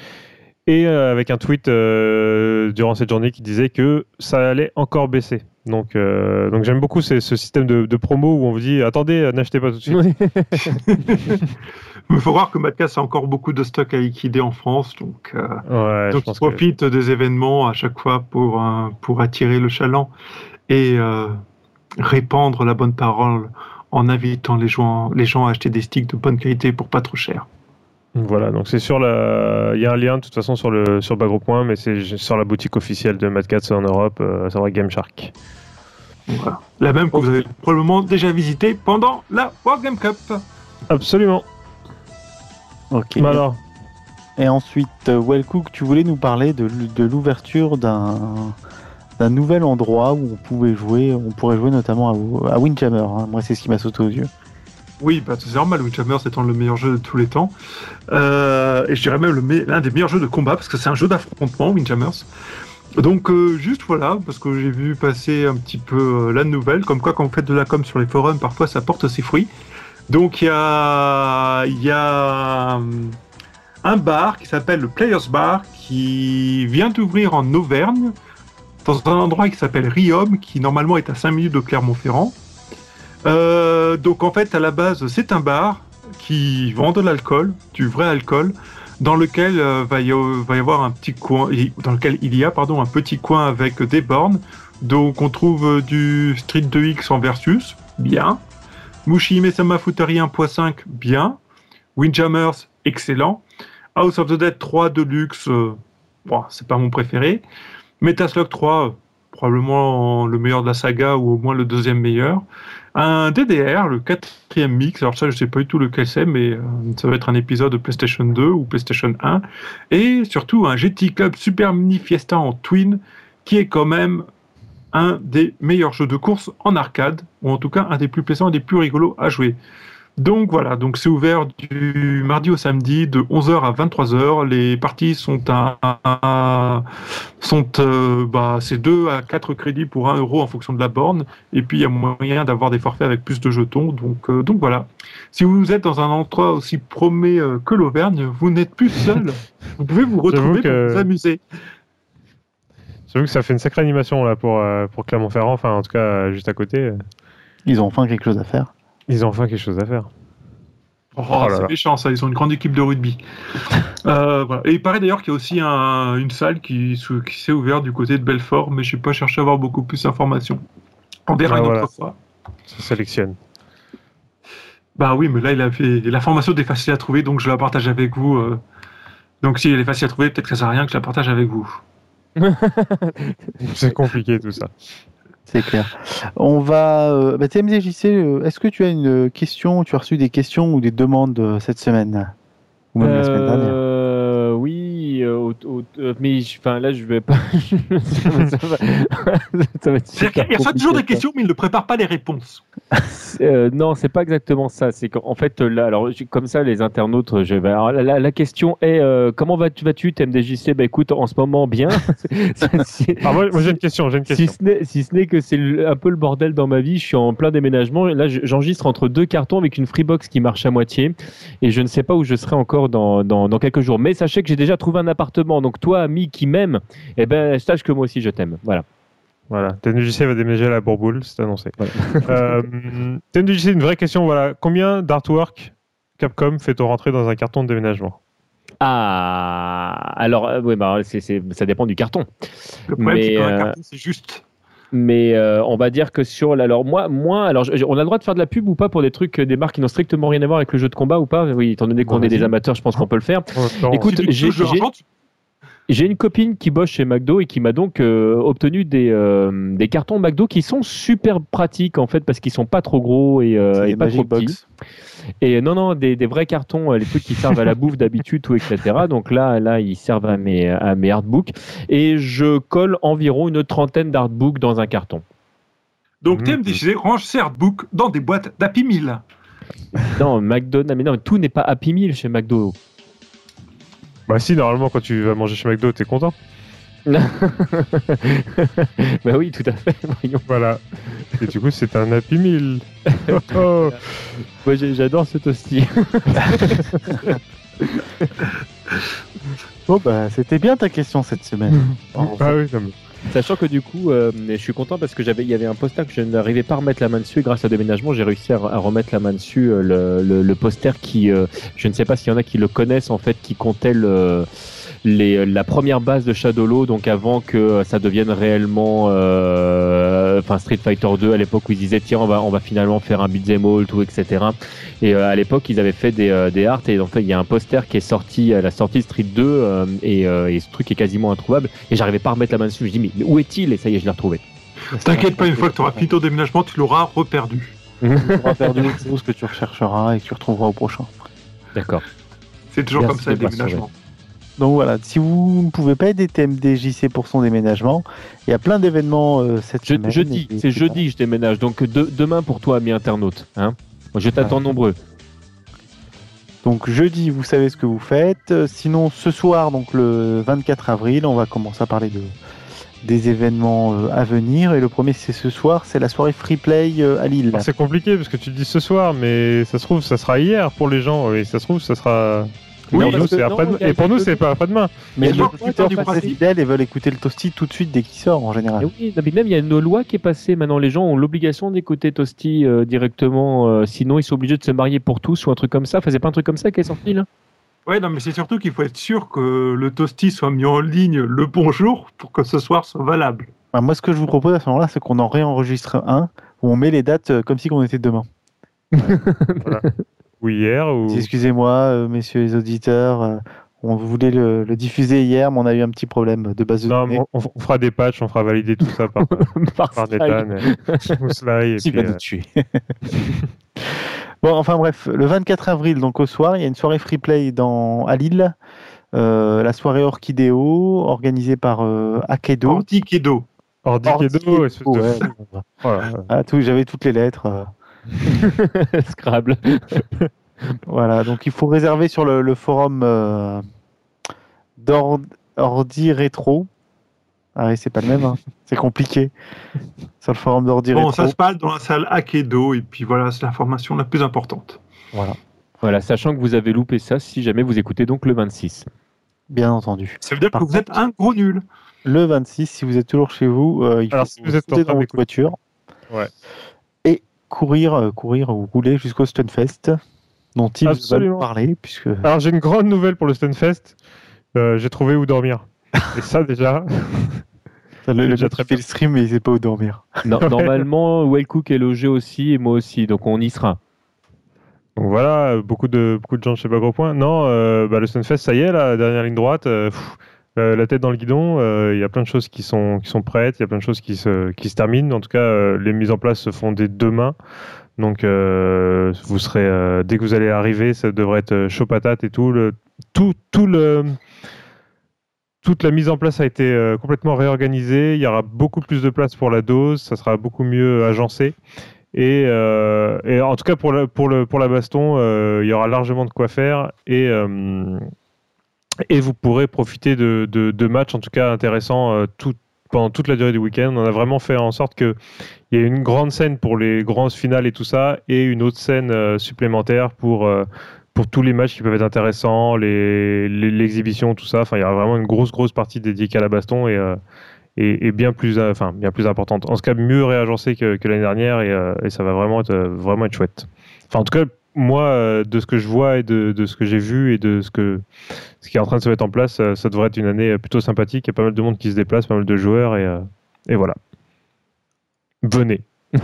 Et avec un tweet durant cette journée qui disait que ça allait encore baisser. Donc, euh, donc j'aime beaucoup ce, ce système de, de promo où on vous dit attendez, n'achetez pas tout de suite. Il faut voir que Madcast a encore beaucoup de stock à liquider en France, donc, euh, Ouais, je donc il pense que- profite des événements à chaque fois pour, euh, pour attirer le chaland et euh, répandre la bonne parole en invitant les gens, les gens à acheter des sticks de bonne qualité pour pas trop cher. Voilà, donc c'est sur la. Il y a un lien de toute façon sur le sur Bagro.point, mais c'est sur la boutique officielle de Mad Cats en Europe, euh, à savoir Game Shark. Voilà. La même que vous avez probablement déjà visité pendant la World Game Cup. Absolument. Ok. Alors, Et ensuite, euh, Wellcook, tu voulais nous parler de, l'ouverture d'un d'un nouvel endroit où on pouvait jouer, on pourrait jouer notamment à, à Windjammer. hein. Moi, c'est ce qui m'a sauté aux yeux. Oui, bah, c'est normal, Windjammer étant le meilleur jeu de tous les temps. Euh, et je dirais même l'un des meilleurs jeux de combat, parce que c'est un jeu d'affrontement, Windjammers. Donc, euh, juste voilà, parce que j'ai vu passer un petit peu euh, la nouvelle, comme quoi quand vous faites de la com sur les forums, parfois ça porte ses fruits. Donc, il y a, un bar qui s'appelle le Players Bar, qui vient d'ouvrir en Auvergne, dans un endroit qui s'appelle Riom, qui normalement est à 5 minutes de Clermont-Ferrand. Euh, donc en fait, à la base, c'est un bar qui vend de l'alcool, du vrai alcool, dans lequel euh, va, y, avoir un petit coin, dans lequel il y a pardon un petit coin avec des bornes. Donc on trouve euh, du Street 2X en versus, bien. Mushihime Sama Futari 1.5, bien. Windjammers, excellent. House of the Dead 3 Deluxe, euh, bon, c'est pas mon préféré. Metaslug 3, euh, probablement le meilleur de la saga ou au moins le deuxième meilleur. Un DDR, le quatrième mix, alors ça je sais pas du tout lequel c'est, mais euh, ça va être un épisode de PlayStation 2 ou PlayStation 1. Et surtout un GT Club Super Mini Fiesta en Twin, qui est quand même un des meilleurs jeux de course en arcade, ou en tout cas un des plus plaisants et des plus rigolos à jouer. Donc voilà, donc c'est ouvert du mardi au samedi de 11h à 23h. Les parties sont à, à- sont euh, bah, c'est 2 à 4 crédits pour 1 euro en fonction de la borne. Et puis il y a moyen d'avoir des forfaits avec plus de jetons. Donc, euh, donc voilà. Si vous êtes dans un endroit aussi promet euh, que l'Auvergne, vous n'êtes plus seul. vous pouvez vous retrouver que- pour vous amuser. j'avoue que ça fait une sacrée animation là pour, euh, pour Clermont-Ferrand, enfin en tout cas juste à côté. Ils ont enfin quelque chose à faire. Ils ont enfin quelque chose à faire. Oh, Oh c'est méchant ça, ils ont une grande équipe de rugby. Euh, voilà. Et il paraît d'ailleurs qu'il y a aussi un- une salle qui, se- qui s'est ouverte du côté de Belfort, mais je n'ai pas cherché à avoir beaucoup plus d'informations. On verra Ah, une voilà. autre fois. Ça sélectionne. Bah oui, mais là, il a fait... l'information est facile à trouver, donc je la partage avec vous. euh. Donc si elle est facile à trouver, peut-être que ça sert à rien que je la partage avec vous. C'est compliqué tout ça. C'est clair. On va. Euh, bah, TMDJC, euh, est-ce que tu as une question Tu as reçu des questions ou des demandes euh, cette semaine Ou même la semaine dernière? Euh, euh, euh, mais enfin là je vais pas. ça va, ça va- ça va être C'est-à-dire super qu'il reçoit toujours des questions, mais il ne prépare pas les réponses. Euh, non, c'est pas exactement ça. C'est qu'en en fait là, alors comme ça les internautes, je vais. alors, la, la question est euh, comment vas-tu vas-tu TMDJC Bah écoute, en ce moment bien. Si- Alors moi, moi, j'ai une question, j'ai une si ce n'est si ce n'est que c'est un peu le bordel dans ma vie, je suis en plein déménagement. Là, je- j'enregistre entre deux cartons avec une Freebox qui marche à moitié, et je ne sais pas où je serai encore dans, dans, dans quelques jours. Mais sachez que j'ai déjà trouvé un appartement. Donc toi, ami qui m'aime, eh ben sache que moi aussi je t'aime. Voilà. Voilà, TMDJC va déménager à la Bourboule, c'est annoncé. Voilà. Euh, TMDJC, une vraie question, voilà. Combien d'artwork Capcom fait-on rentrer dans un carton de déménagement? Ah, alors euh, oui, bah ça dépend du carton. Le problème, Mais, c'est qu'un euh, carton, c'est juste. Mais euh, on va dire que sur la- alors moi moi alors je- on a le droit de faire de la pub ou pas pour des trucs des marques qui n'ont strictement rien à voir avec le jeu de combat ou pas? Oui, étant donné qu'on Bah, est des amateurs, je pense qu'on peut le faire. Écoute, j'ai- j'ai- une copine qui bosse chez McDo et qui m'a donc euh, obtenu des, euh, des cartons McDo qui sont super pratiques en fait parce qu'ils sont pas trop gros et, euh, et pas trop petits. Et non non des, des vrais cartons, les trucs qui servent à la bouffe d'habitude tout etc. Donc là là ils servent à mes à mes artbooks et je colle environ une trentaine d'artbooks dans un carton. Donc Mhm. TMDJC range ses artbooks dans des boîtes d'Happy Meal. Non McDonald's mais non mais tout n'est pas Happy Meal chez McDo. Bah si, normalement, quand tu vas manger chez McDo, t'es content. bah oui tout à fait. Voyons. Voilà. Et du coup, c'est un Happy Meal. Oh, oh. Moi j'adore ce toasty. Bon, bah, c'était bien ta question cette semaine. Ah oui, non, mais- Sachant que du coup, euh, je suis content parce que j'avais, il y avait un poster que je n'arrivais pas à remettre la main dessus. Et grâce à déménagement, j'ai réussi à, remettre la main dessus. euh, le, le, le poster qui, euh, je ne sais pas s'il y en a qui le connaissent en fait, qui comptait le, les, la première base de Shadowlo, donc avant que ça devienne réellement, euh, enfin Street Fighter 2 à l'époque où ils disaient tiens on va, on va finalement faire un beat'em all, tout etc. Et euh, à l'époque ils avaient fait des, euh, des arts et en fait il y a un poster qui est sorti à la sortie de Street 2 euh, et, euh, et ce truc est quasiment introuvable et j'arrivais pas à remettre la main dessus. Je dis mais, où est-il? Et ça y est je l'ai retrouvé. T'inquiète pas, une fois que tu auras fini ton déménagement, tu l'auras reperdu. Tu auras perdu autre chose que tu rechercheras et que tu retrouveras au prochain. D'accord. C'est toujours Merci comme ça, le déménagement. Donc voilà, si vous ne pouvez pas aider TMDJC pour son déménagement, il y a plein d'événements euh, cette Je, semaine. jeudi, c'est jeudi que je déménage. Donc de- demain pour toi, ami internaute. Hein Moi, je t'attends Ouais. nombreux. Donc jeudi, vous savez ce que vous faites. Euh, Sinon, ce soir, donc le 24 avril, on va commencer à parler de des événements euh, à venir. Et le premier, c'est ce soir, c'est la soirée Free Play euh, à Lille. Alors, c'est compliqué parce que tu dis ce soir, mais ça se trouve, ça sera hier pour les gens. Et ça se trouve, ça sera. Oui, nous, c'est non, après-demain. il y a- Et pour nous, c'est pas après-demain. Mais les le auditeurs du fidèles et veulent écouter le toasty tout de suite dès qu'il sort en général. oui, non, mais même il y a une loi qui est passée. Maintenant, les gens ont l'obligation d'écouter Toasty euh, directement. euh, sinon, ils sont obligés de se marier pour tous ou un truc comme ça. Enfin, c'est pas un truc comme ça qui est sorti là? Ouais, non, mais c'est surtout qu'il faut être sûr que le toasty soit mis en ligne le bonjour pour que ce soir soit valable. Bah, moi, ce que je vous propose à ce moment-là, c'est qu'on en réenregistre un où on met les dates euh, comme si on était demain. Ou hier, ou. Excusez-moi, euh, messieurs les auditeurs. euh, on voulait le, le diffuser hier, mais on a eu un petit problème de base de Non, données. mais on, on fera des patchs, on fera valider tout ça par, Par par. Nathan et- ou Sly. Et Il puis, va euh, nous tuer. bon, enfin bref, le 24 avril, donc au soir, il y a une soirée free play dans, à Lille. Euh, la soirée Orchidéo, organisée par euh, Akedo. Ordi Kedo. Ordiquedo, espèce de ouais. Voilà. Ah, tout, j'avais toutes les lettres. Scrabble. Voilà, donc il faut réserver sur le, le forum euh, d'Or- Ordi Rétro. Ah oui, c'est pas le même, hein. c'est compliqué. Sur le forum d'Ordi Bon, Rétro. ça se passe dans la salle Akedo, et puis voilà, c'est l'information la plus importante. Voilà, Voilà, sachant que vous avez loupé ça si jamais vous écoutez donc le 26. bien entendu. Ça veut dire Par que vous êtes un gros nul. Le 26, si vous êtes toujours chez vous, euh, il Alors, faut si vous êtes sauter train dans votre voiture Ouais. Courir, euh, courir ou rouler jusqu'au Stunfest, dont Tim va nous parler, puisque Alors, j'ai une grande nouvelle pour le Stunfest. Euh, j'ai trouvé où dormir. Et ça, déjà. ça, le, le déjà très fait le stream, mais il sait pas où dormir. Non, normalement, Wellcook est logé aussi et moi aussi, donc on y sera. Donc voilà, beaucoup de, beaucoup de gens pas gros point. Non, euh, bah, le Stunfest, ça y est, la dernière ligne droite. euh, pff, euh, la tête dans le guidon, euh, il y a plein de choses qui sont, qui sont prêtes, il y a plein de choses qui se, qui se terminent. En tout cas, euh, les mises en place se font dès demain. Donc, vous serez, dès que vous allez arriver, ça devrait être chaud patate et tout. Le, tout, tout le, toute la mise en place a été complètement réorganisée. Il y aura beaucoup plus de place pour la dose. Ça sera beaucoup mieux agencé. Et, et en tout cas, pour la, pour le, pour la baston, il y aura largement de quoi faire. Et, et vous pourrez profiter de, de, matchs, en tout cas intéressants, euh, pendant toute la durée du week-end. On a vraiment fait en sorte qu'il y ait une grande scène pour les grands finales et tout ça, et une autre scène euh, supplémentaire pour, euh, pour tous les matchs qui peuvent être intéressants, les- les- l'exhibition, tout ça. Enfin, il y aura vraiment une grosse, grosse partie dédiée à la baston et, bien, plus, importante. En tout cas, mieux réagencée que, l'année dernière, et, ça va vraiment être, vraiment chouette. Enfin, en tout cas, moi, euh, de ce que je vois et de, de ce que j'ai vu et de ce, que, ce qui est en train de se mettre en place, euh, ça devrait être une année plutôt sympathique. Il y a pas mal de monde qui se déplace, pas mal de joueurs, et, euh, et voilà. Venez.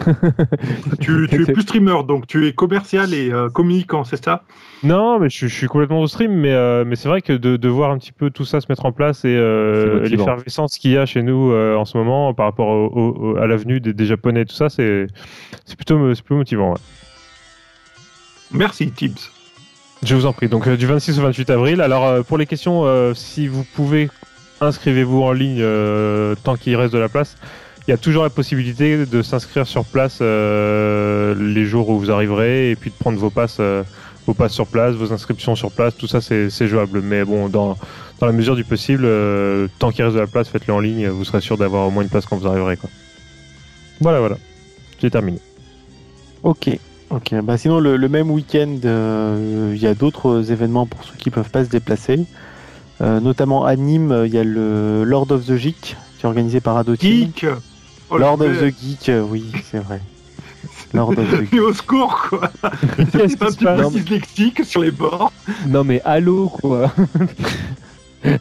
Tu, tu es plus streamer, donc tu es commercial et euh, communicant, c'est ça? Non, mais je, suis- je suis complètement au stream, mais, euh, mais c'est vrai que de, de voir un petit peu tout ça se mettre en place et euh, l'effervescence qu'il y a chez nous euh, en ce moment par rapport au- au- au- à l'avenue des, des Japonais et tout ça, c'est plutôt, c'est plutôt motivant. ouais. Merci, Tibbs. Je vous en prie. Donc euh, du 26 au 28 avril. Alors euh, pour les questions, euh, si vous pouvez, inscrivez-vous en ligne euh, tant qu'il reste de la place. Il y a toujours la possibilité de s'inscrire sur place euh, les jours où vous arriverez et puis de prendre vos passes, euh, vos passes sur place, vos inscriptions sur place. Tout ça c'est jouable. Mais bon, dans, dans la mesure du possible, euh, tant qu'il reste de la place, faites-le en ligne. Vous serez sûr d'avoir au moins une place quand vous arriverez. Quoi. Voilà, voilà. J'ai terminé. Ok. Ok. Bah sinon le, le même week-end, euh, il y a d'autres événements pour ceux qui peuvent pas se déplacer. Euh, notamment à Nîmes, il y a le Lord of the Geek qui est organisé par Adoteam. Geek Oh, Lord of the Geek, euh, oui, c'est vrai. Lord of the Geek. Mais au secours, quoi Qu'est-ce qui se petit passe dyslexique sur les bords. Non mais allô quoi Non,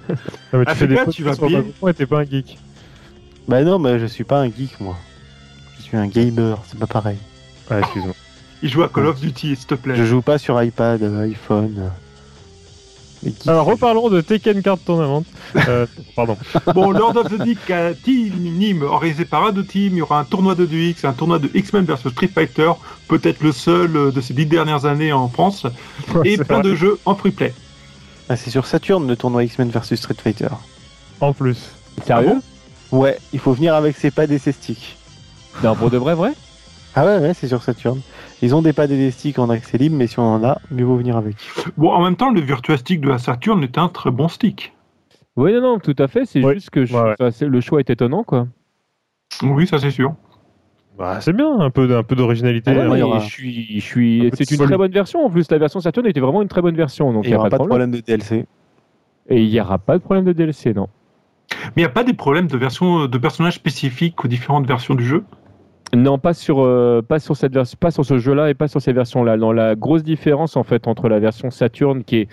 mais tu Ah, fais des tu vas ta- Ouais, t'es pas un geek. Bah non, mais je suis pas un geek moi. Je suis un gamer, c'est pas pareil. Ah, excuse-moi. Il joue à Call of Duty, s'il te plaît. Je joue pas sur iPad, euh, iPhone. Alors reparlons de Tekken Card Tournament. Euh, pardon. Bon, Lord of the Geek à Team Nîmes, organisé par Ado Team, il y aura un tournoi de 2X, un tournoi de X-Men vs Street Fighter, peut-être le seul euh, de ces dix dernières années en France, et plein vrai. de jeux en free play. Ah, c'est sur Saturn le tournoi X-Men vs Street Fighter. En plus. Sérieux Ouais, il faut venir avec ses pads et ses sticks. Non pour de vrai vrai Ah ouais, ouais, c'est sur Saturn. Ils ont des pads et des sticks en accès libre, mais si on en a, mieux vaut venir avec. Bon, en même temps, le Virtua Stick de la Saturn est un très bon stick. Oui non non tout à fait c'est juste que je- Ouais, ouais. enfin, c'est- le choix est étonnant quoi. Oui, ça c'est sûr. Bah, c'est bien, un peu, un peu d'originalité. Ah ouais, hein. je suis, je suis... un C'est une très bonne version en plus. La version Saturn était vraiment une très bonne version, donc Et il n'y aura pas de problème. de DLC. Et il n'y aura pas de problème de DLC, non. Mais il n'y a pas des problèmes de version de personnages spécifiques aux différentes versions du jeu? Non, pas sur, euh, pas sur cette version, pas sur ce jeu-là et pas sur ces versions-là. Dans la grosse différence en fait entre la version Saturn qui est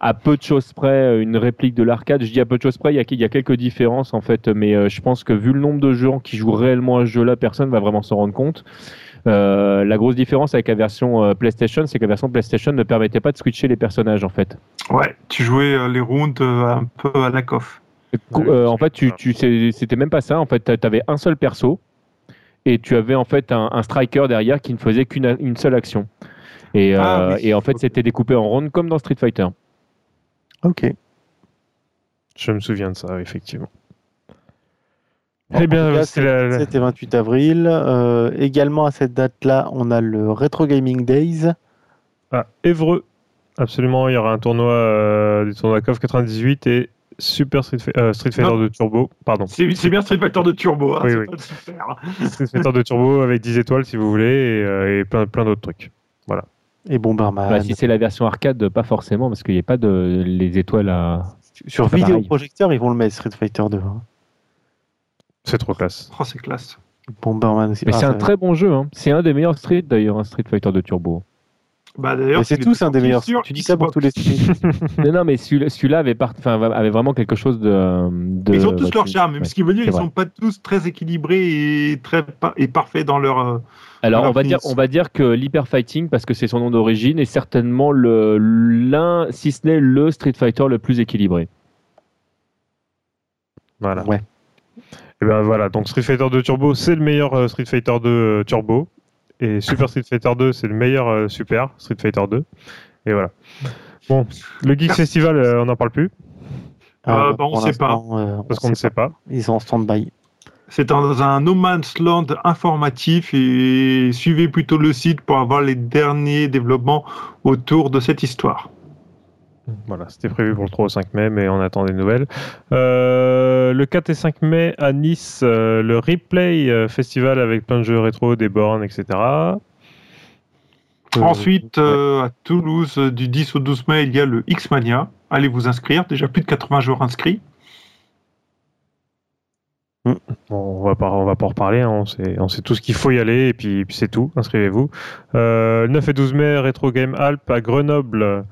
à peu de choses près euh, une réplique de l'arcade, je dis à peu de choses près, il y a, il y a quelques différences en fait, mais euh, je pense que vu le nombre de gens qui jouent réellement à ce jeu-là, personne va vraiment s'en rendre compte. Euh, la grosse différence avec la version euh, PlayStation, c'est que la version PlayStation ne permettait pas de switcher les personnages en fait. Ouais, tu jouais euh, les rounds un peu à la coff. En fait, tu, tu, c'était même pas ça. En fait, tu avais un seul perso et tu avais en fait un, un striker derrière qui ne faisait qu'une une seule action. Et, euh, Ah oui, et en fait, c'était découpé en rondes comme dans Street Fighter. Ok. Je me souviens de ça, effectivement. Bon, eh en bien, tout cas, c'est la- la- 7 et 28 avril. Euh, également à cette date-là, on a le Retro Gaming Days. à Évreux. Absolument, il y aura un tournoi euh, du tournoi KOF 98 et Super Street, euh, Street Fighter Non. de Turbo. Pardon. C'est bien Street Fighter de Turbo, hein, Oui, pas. Street Fighter de Turbo avec 10 étoiles si vous voulez et, euh, et plein, plein d'autres trucs. Et Bomberman. Bah, si c'est la version arcade, pas forcément, parce qu'il n'y a pas de les étoiles à. Sur vidéoprojecteur, ils vont le mettre Street Fighter 2. hein. C'est trop classe. Oh, c'est classe. Bomberman aussi. Mais Ah, c'est un très bon jeu. hein. C'est un des meilleurs Street d'ailleurs, un Street Fighter de Turbo. Bah d'ailleurs, Mais c'est tous un des meilleurs. sur Tu dis ça pour tous les streams. non, non, mais celui- celui-là avait, part- enfin, avait vraiment quelque chose de. de- Ils ont tous bah, leur charme, même ouais. ce qui veut dire c'est ils vrai. sont pas tous très équilibrés et très et parfaits dans leur. euh, Alors, on va, dire, on va dire que l'Hyper Fighting, parce que c'est son nom d'origine, est certainement le- l'un, si ce n'est le Street Fighter le plus équilibré. Voilà. Ouais. Et ben voilà, donc Street Fighter 2 Turbo, c'est le meilleur euh, Street Fighter 2 euh, Turbo. Et Super Street Fighter 2, c'est le meilleur euh, Super Street Fighter 2. Et voilà. Bon, le Merci. Festival, euh, on n'en parle plus. Euh, bah, on sait pas. euh, Parce on qu'on ne sait sait pas. Ils sont en stand-by. C'est dans un no man's land informatif et suivez plutôt le site pour avoir les derniers développements autour de cette histoire. Voilà, c'était prévu pour le 3 au 5 mai, mais on attend des nouvelles. Euh, le 4 et 5 mai à Nice, euh, le Replay euh, Festival avec plein de jeux rétro, des bornes, etc. Euh, Ensuite, ouais. euh, à Toulouse, euh, du 10 au 12 mai, il y a le X-Mania. Allez vous inscrire. Déjà plus de 80 joueurs inscrits. Bon, on va pas, on va pas en reparler, hein, on, sait, on sait tout ce qu'il faut y aller, et puis, puis c'est tout, inscrivez-vous. Euh, 9 et 12 mai, Retro Game Alp à Grenoble.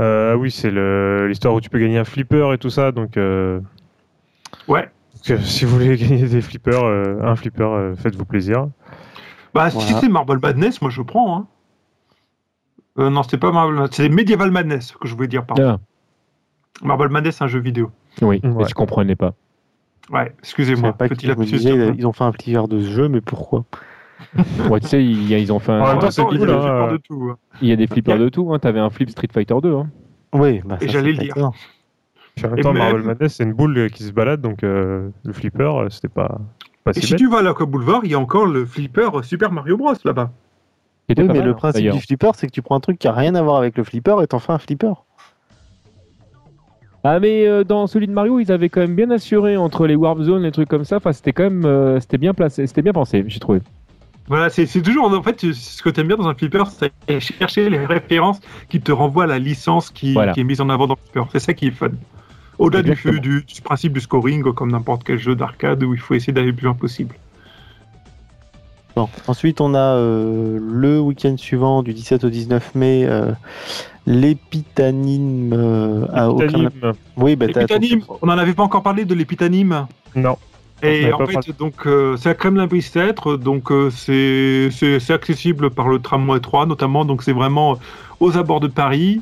Euh, ah oui, c'est le- l'histoire où tu peux gagner un flipper et tout ça, donc, euh, Ouais. donc, euh, si vous voulez gagner des flippers, euh, un flipper, euh, faites-vous plaisir. Bah, si c'est Marble Madness, moi je prends. Hein. Euh, non, c'était pas Marble Madness, c'est Medieval Madness que je voulais dire. Pardon. Ah, Marble Madness, c'est un jeu vidéo. oui, mais Ouais. je comprenais pas. Ouais, excusez-moi. Petit lapsus. disais, ils ont fait un plieur de ce jeu, mais pourquoi? Ouais, tu sais, ils ont fait un- En même temps, cool, hein, euh. de tout. hein. il y a des flippers de tout. Hein. T'avais un flip Street Fighter 2. Hein. Oui, bah, Et j'allais le dire. Puis en même temps, même- Marvel Madness, c'est une boule qui se balade, donc euh, le flipper, euh, c'était pas, pas Et si si bête. tu vas à l'Aqua Boulevard, il y a encore le flipper Super Mario Bros là-bas. Oui, mais mal, le principe du flipper, c'est que tu prends un truc qui a rien à voir avec le flipper et t'en fais un flipper. Ah mais euh, dans celui de Mario, ils avaient quand même bien assuré entre les warp zones, les trucs comme ça. Enfin, c'était quand même, euh, c'était bien placé, c'était bien pensé, j'ai trouvé. Voilà, c'est toujours, en fait, ce que tu aimes bien dans un flipper, c'est chercher les références qui te renvoient à la licence qui, Voilà. qui est mise en avant dans le flipper. C'est ça qui est fun. Au-delà du, Exactement. du, du principe du scoring, comme n'importe quel jeu d'arcade où il faut essayer d'aller le plus loin possible. Bon. Ensuite, on a euh, le week-end suivant, du 17 au 19 mai, euh, l'épitanime euh, aucun... Titanime, Oui, bah, on n'en avait pas encore parlé de l'épitanime. non. Et en fait, donc, euh, c'est à Kremlin-Bicêtre, donc euh, c'est accessible par le tramway 3 notamment, donc c'est vraiment aux abords de Paris.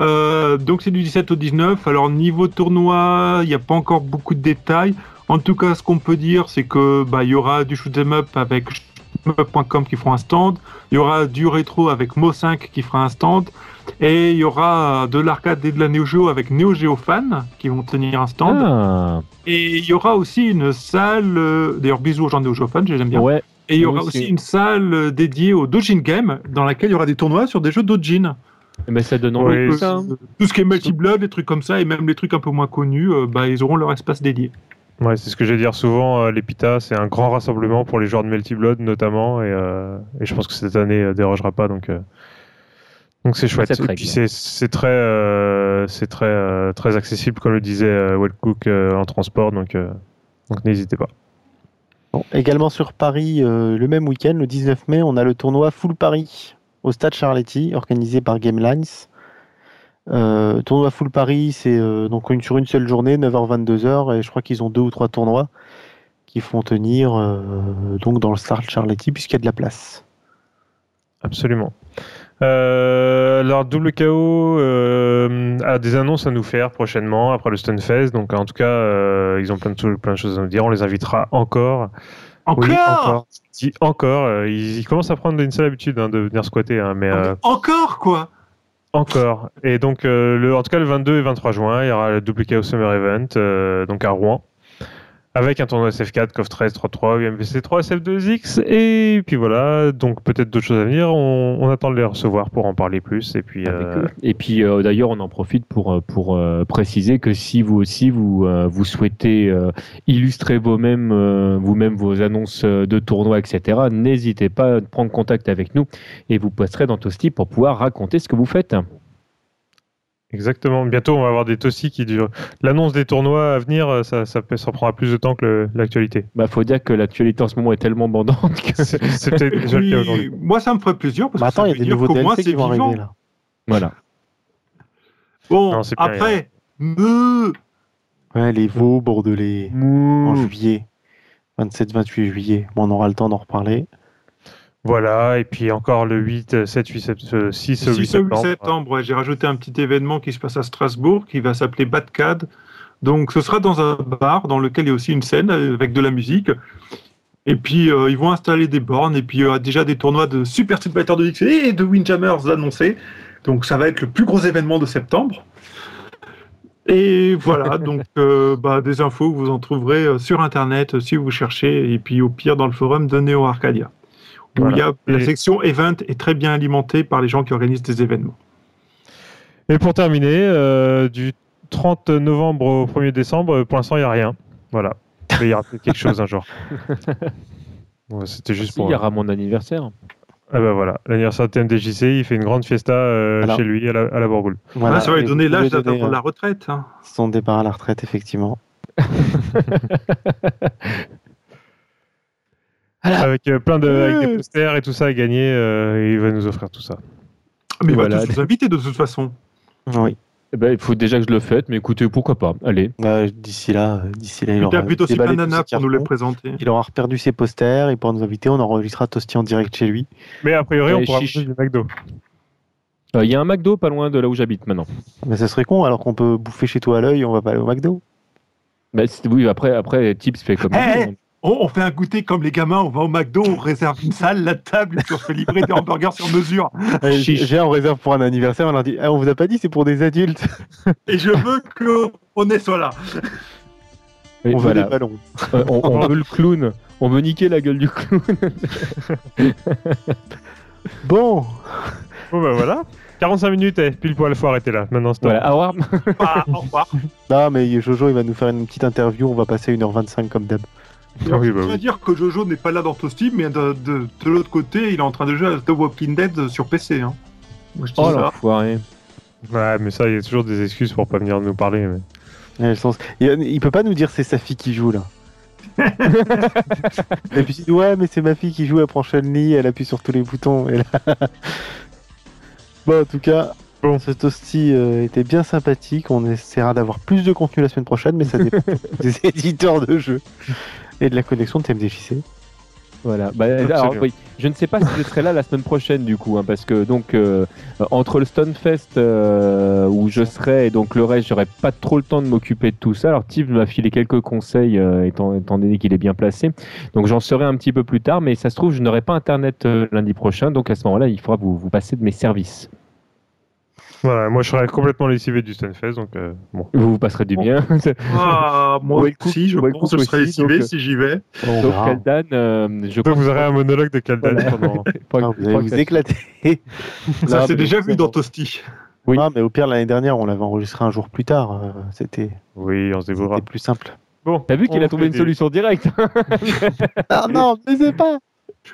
Euh, donc c'est du 17 au 19. Alors niveau tournoi, il n'y a pas encore beaucoup de détails. En tout cas, ce qu'on peut dire, c'est que bah il y aura du shoot'em up avec shoot'em-up.com qui fera un stand. Il y aura du rétro avec Mo5 qui fera un stand. Et il y aura de l'arcade et de la Neo Geo avec Neo Geo Fan qui vont tenir un stand. Ah, Et il y aura aussi une salle, euh, d'ailleurs bisous aux gens de Néo-Fan, j'aime bien. ouais. Et il y aura aussi. aussi une salle euh, dédiée au Dojin Game, dans laquelle il y aura des tournois sur des jeux Dojin. Mais ça donne envie. ça, ça, hein. Tout ce qui est multi-blood, des trucs comme ça, et même les trucs un peu moins connus, euh, bah, ils auront leur espace dédié. Ouais, c'est ce que j'allais dire souvent. L'Epita, c'est un grand rassemblement pour les joueurs de Melty Blood notamment, et, euh, et je pense que cette année euh, dérogera pas, donc euh, donc c'est chouette. Et puis c'est très euh, c'est très euh, très accessible, comme le disait euh, Wellcook euh, en transport, donc euh, donc n'hésitez pas. Bon, également sur Paris, euh, le même week-end, le 19 mai, on a le tournoi Full Paris au stade Charletti, organisé par Gamelines. Euh, tournoi Full Paris, c'est euh, donc une, sur une seule journée, 9h-22h, et je crois qu'ils ont deux ou trois tournois qui font tenir euh, donc dans le stade Charletti, puisqu'il y a de la place. Absolument. Euh, alors double KO euh, a des annonces à nous faire prochainement après le Stunfest, donc en tout cas euh, ils ont plein de, plein de choses à nous dire. On les invitera encore. Encore, Oui, encore. Dis encore. euh, ils, ils commencent à prendre une seule habitude hein, de venir squatter, hein, mais Encore, quoi encore. Et donc, le, en tout cas, le 22 et 23 juin, il y aura le WKO Summer Event, donc à Rouen, avec un tournoi SF4, COF 13, 3.3, UMVC 3, SF2X, et puis voilà, donc peut-être d'autres choses à venir. On, on attend de les recevoir pour en parler plus. Et puis, Avec euh. Et puis euh, d'ailleurs, on en profite pour, euh, pour euh, préciser que si vous aussi vous, vous souhaitez illustrer vous-même vous-même vos annonces de tournois, etc., n'hésitez pas à prendre contact avec nous et vous passerez dans Toasty pour pouvoir raconter ce que vous faites. Exactement. Bientôt, on va avoir des tossis qui durent. L'annonce des tournois à venir, euh, ça, ça, ça prendra plus de temps que l'actualité. Bah, faut dire que l'actualité en ce moment est tellement bandante que C'est peut-être déjà le cas Oui, aujourd'hui. Moi, ça me ferait plaisir, parce Bah, que ça attends, il y a des nouveaux DLC c'est qui vont vivant. arriver là. voilà. Bon, Non, après, me... Ouais, les veaux bordelais en juillet, 27-28 juillet. Bon, on aura le temps d'en reparler. Voilà, et puis encore le 8, 7, 8, 7, euh, 6, 8 6 au 8 septembre. septembre, ouais, j'ai rajouté un petit événement qui se passe à Strasbourg qui va s'appeler Batcad. Donc ce sera dans un bar dans lequel il y a aussi une scène avec de la musique. Et puis euh, ils vont installer des bornes et puis il y aura déjà des tournois de Super Street Fighter 2X et de Windjammers annoncés. Donc ça va être le plus gros événement de septembre. Et voilà, donc euh, bah, des infos vous en trouverez euh, sur internet si vous cherchez, et puis au pire dans le forum de Neo Arcadia. Où Voilà. il y a, la Et- section event est très bien alimentée par les gens qui organisent des événements. Et pour terminer, euh, du 30 novembre au 1er décembre, pour l'instant, il n'y a rien. Voilà. Mais il y aura peut-être quelque chose un jour. C'était juste Si, pour. il y aura mon anniversaire. Ah bah voilà, l'anniversaire de TMDJC, il fait une grande fiesta euh, Alors. chez lui à la, à la Bourgoule. Voilà. Ah, ça va lui donner l'âge d'attendre euh, la retraite. hein. Son départ à la retraite, effectivement. Avec euh, plein de avec des Ouais. posters et tout ça à gagner, euh, et il va nous offrir tout ça. Mais il Voilà. va tous vous inviter de toute façon. Oui. Eh ben, il faut déjà que je le fasse, mais écoutez, pourquoi pas Allez. Euh, d'ici là, euh, d'ici là, il aura plutôt déballé tous ses pour nous les cartons. présenter. Il aura reperdu ses posters, il pourra nous inviter, on enregistrera Toasty en direct chez lui. Mais a priori, on Allez, pourra chiche. manger du McDo. Euh, Il y a un McDo pas loin de là où j'habite maintenant. Mais ça serait con, alors qu'on peut bouffer chez toi à l'œil, on va pas aller au McDo. Bah, c'est- oui, après, après, Tips fait comme Eh, eh. On, on fait un goûter comme les gamins, on va au McDo, on réserve une salle, la table, et puis on se fait livrer des hamburgers sur mesure. Chiche. J'ai un réserve pour un anniversaire, on leur dit ah, on vous a pas dit, c'est pour des adultes. Et je veux qu'on est soit là. Et on veut des ballons. Euh, on, on veut le clown. On veut niquer la gueule du clown. Bon, Bon bah voilà. 45 minutes, eh, pile poil, faut arrêter là. Maintenant, stop. voilà. Au revoir. Ah, au revoir. non mais Jojo il va nous faire une petite interview, on va passer 1h25 comme d'hab. Ah oui, bah Je veux oui. dire que Jojo n'est pas là dans Toasty, mais de, de, de l'autre côté, il est en train de jouer à The Walking Dead sur PC. Hein. Moi, je dis Oh ça. l'enfoiré. Ouais, mais ça, il y a toujours des excuses pour pas venir nous parler. mais- Il, a le sens. il, il peut pas nous dire c'est sa fille qui joue là. Et puis il dit ouais mais c'est ma fille qui joue, elle prend Chun-Li, elle appuie sur tous les boutons. Et là... bon en tout cas, Bon. ce toasty euh, était bien sympathique. On essaiera d'avoir plus de contenu la semaine prochaine, mais ça dépend des éditeurs de jeux et de la connexion de TMDJC. Voilà. Bah, alors, oui, je ne sais pas si je serai là la semaine prochaine du coup, hein, parce que donc euh, entre le Stonefest euh, où je serai et donc le reste, j'aurai pas trop le temps de m'occuper de tout ça. Alors Steve m'a filé quelques conseils euh, étant, étant donné qu'il est bien placé, donc j'en saurai un petit peu plus tard. Mais ça se trouve, je n'aurai pas internet euh, lundi prochain, donc à ce moment-là, il faudra vous, vous passer de mes services. Voilà, moi je serais complètement lessivé du Stunfest, donc euh, bon. Vous vous passerez du bien. Ah, moi le aussi, je pense que je couple serai aussi, lessivé si j'y vais. On donc. Kaldan, euh, je Donc pense vous aurez un monologue de Kaldan Voilà. pendant. pas vous allez que vous ça- éclater. Ça, Non, c'est mais- déjà vu dans Toasty. Oui. Ah, mais au pire l'année dernière on l'avait enregistré un jour plus tard. euh, C'était Oui, on se débrouillera. c'était plus simple. Bon, T'as vu qu'il a trouvé une solution directe Ah non, mais c'est pas.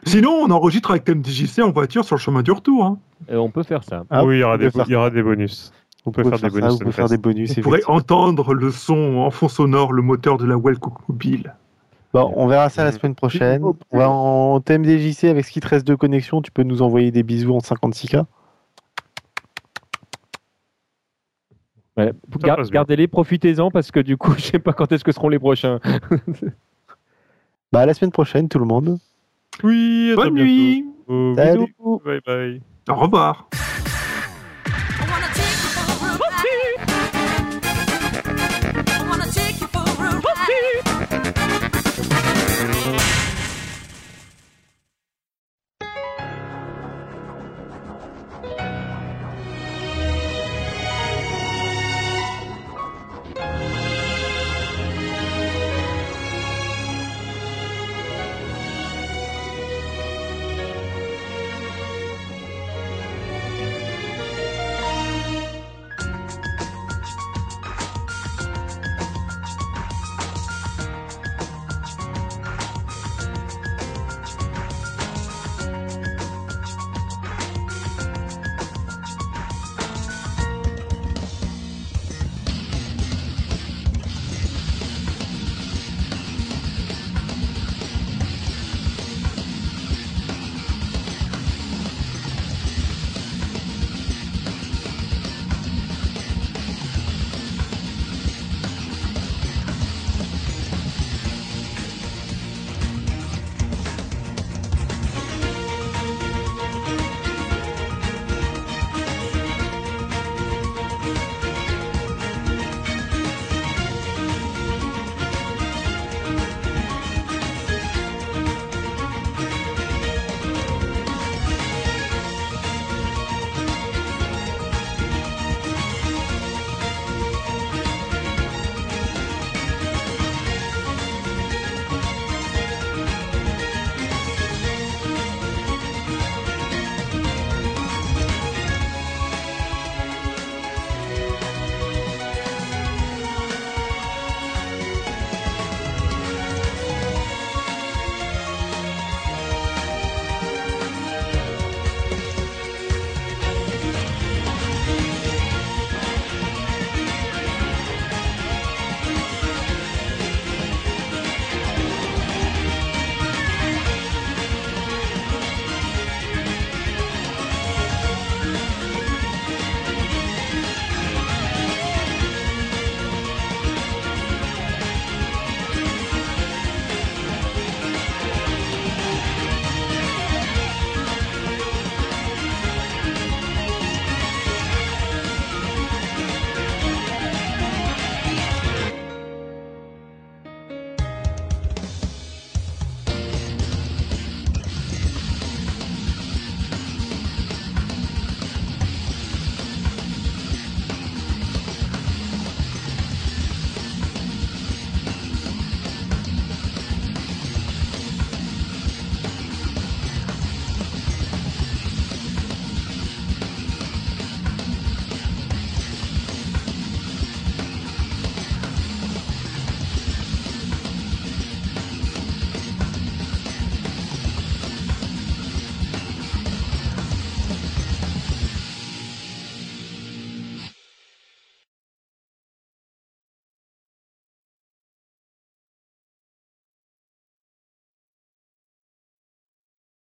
Sinon, on enregistre avec TMDJC en voiture sur le chemin du retour. Hein. Euh, On peut faire ça. Ah, oui, il y aura on des, peut faire il y aura des bonus. Vous peut faire des ça, bonus vous pouvez faire des bonus. Pourrez effectivement. entendre le son en fond sonore, le moteur de la Wellcook Mobile. Bon, on verra ça la Mhm. semaine prochaine. On va en TMDJC avec ce qui te reste de connexion. Tu peux nous envoyer des bisous en 56K. Ouais. Ça Gar- passe bien. Gardez-les, profitez-en parce que du coup, je sais pas quand est-ce que seront les prochains. Bah, à la semaine prochaine, tout le monde. Oui, à Bonne bientôt. nuit Oh, Salut. Bye bye. Au revoir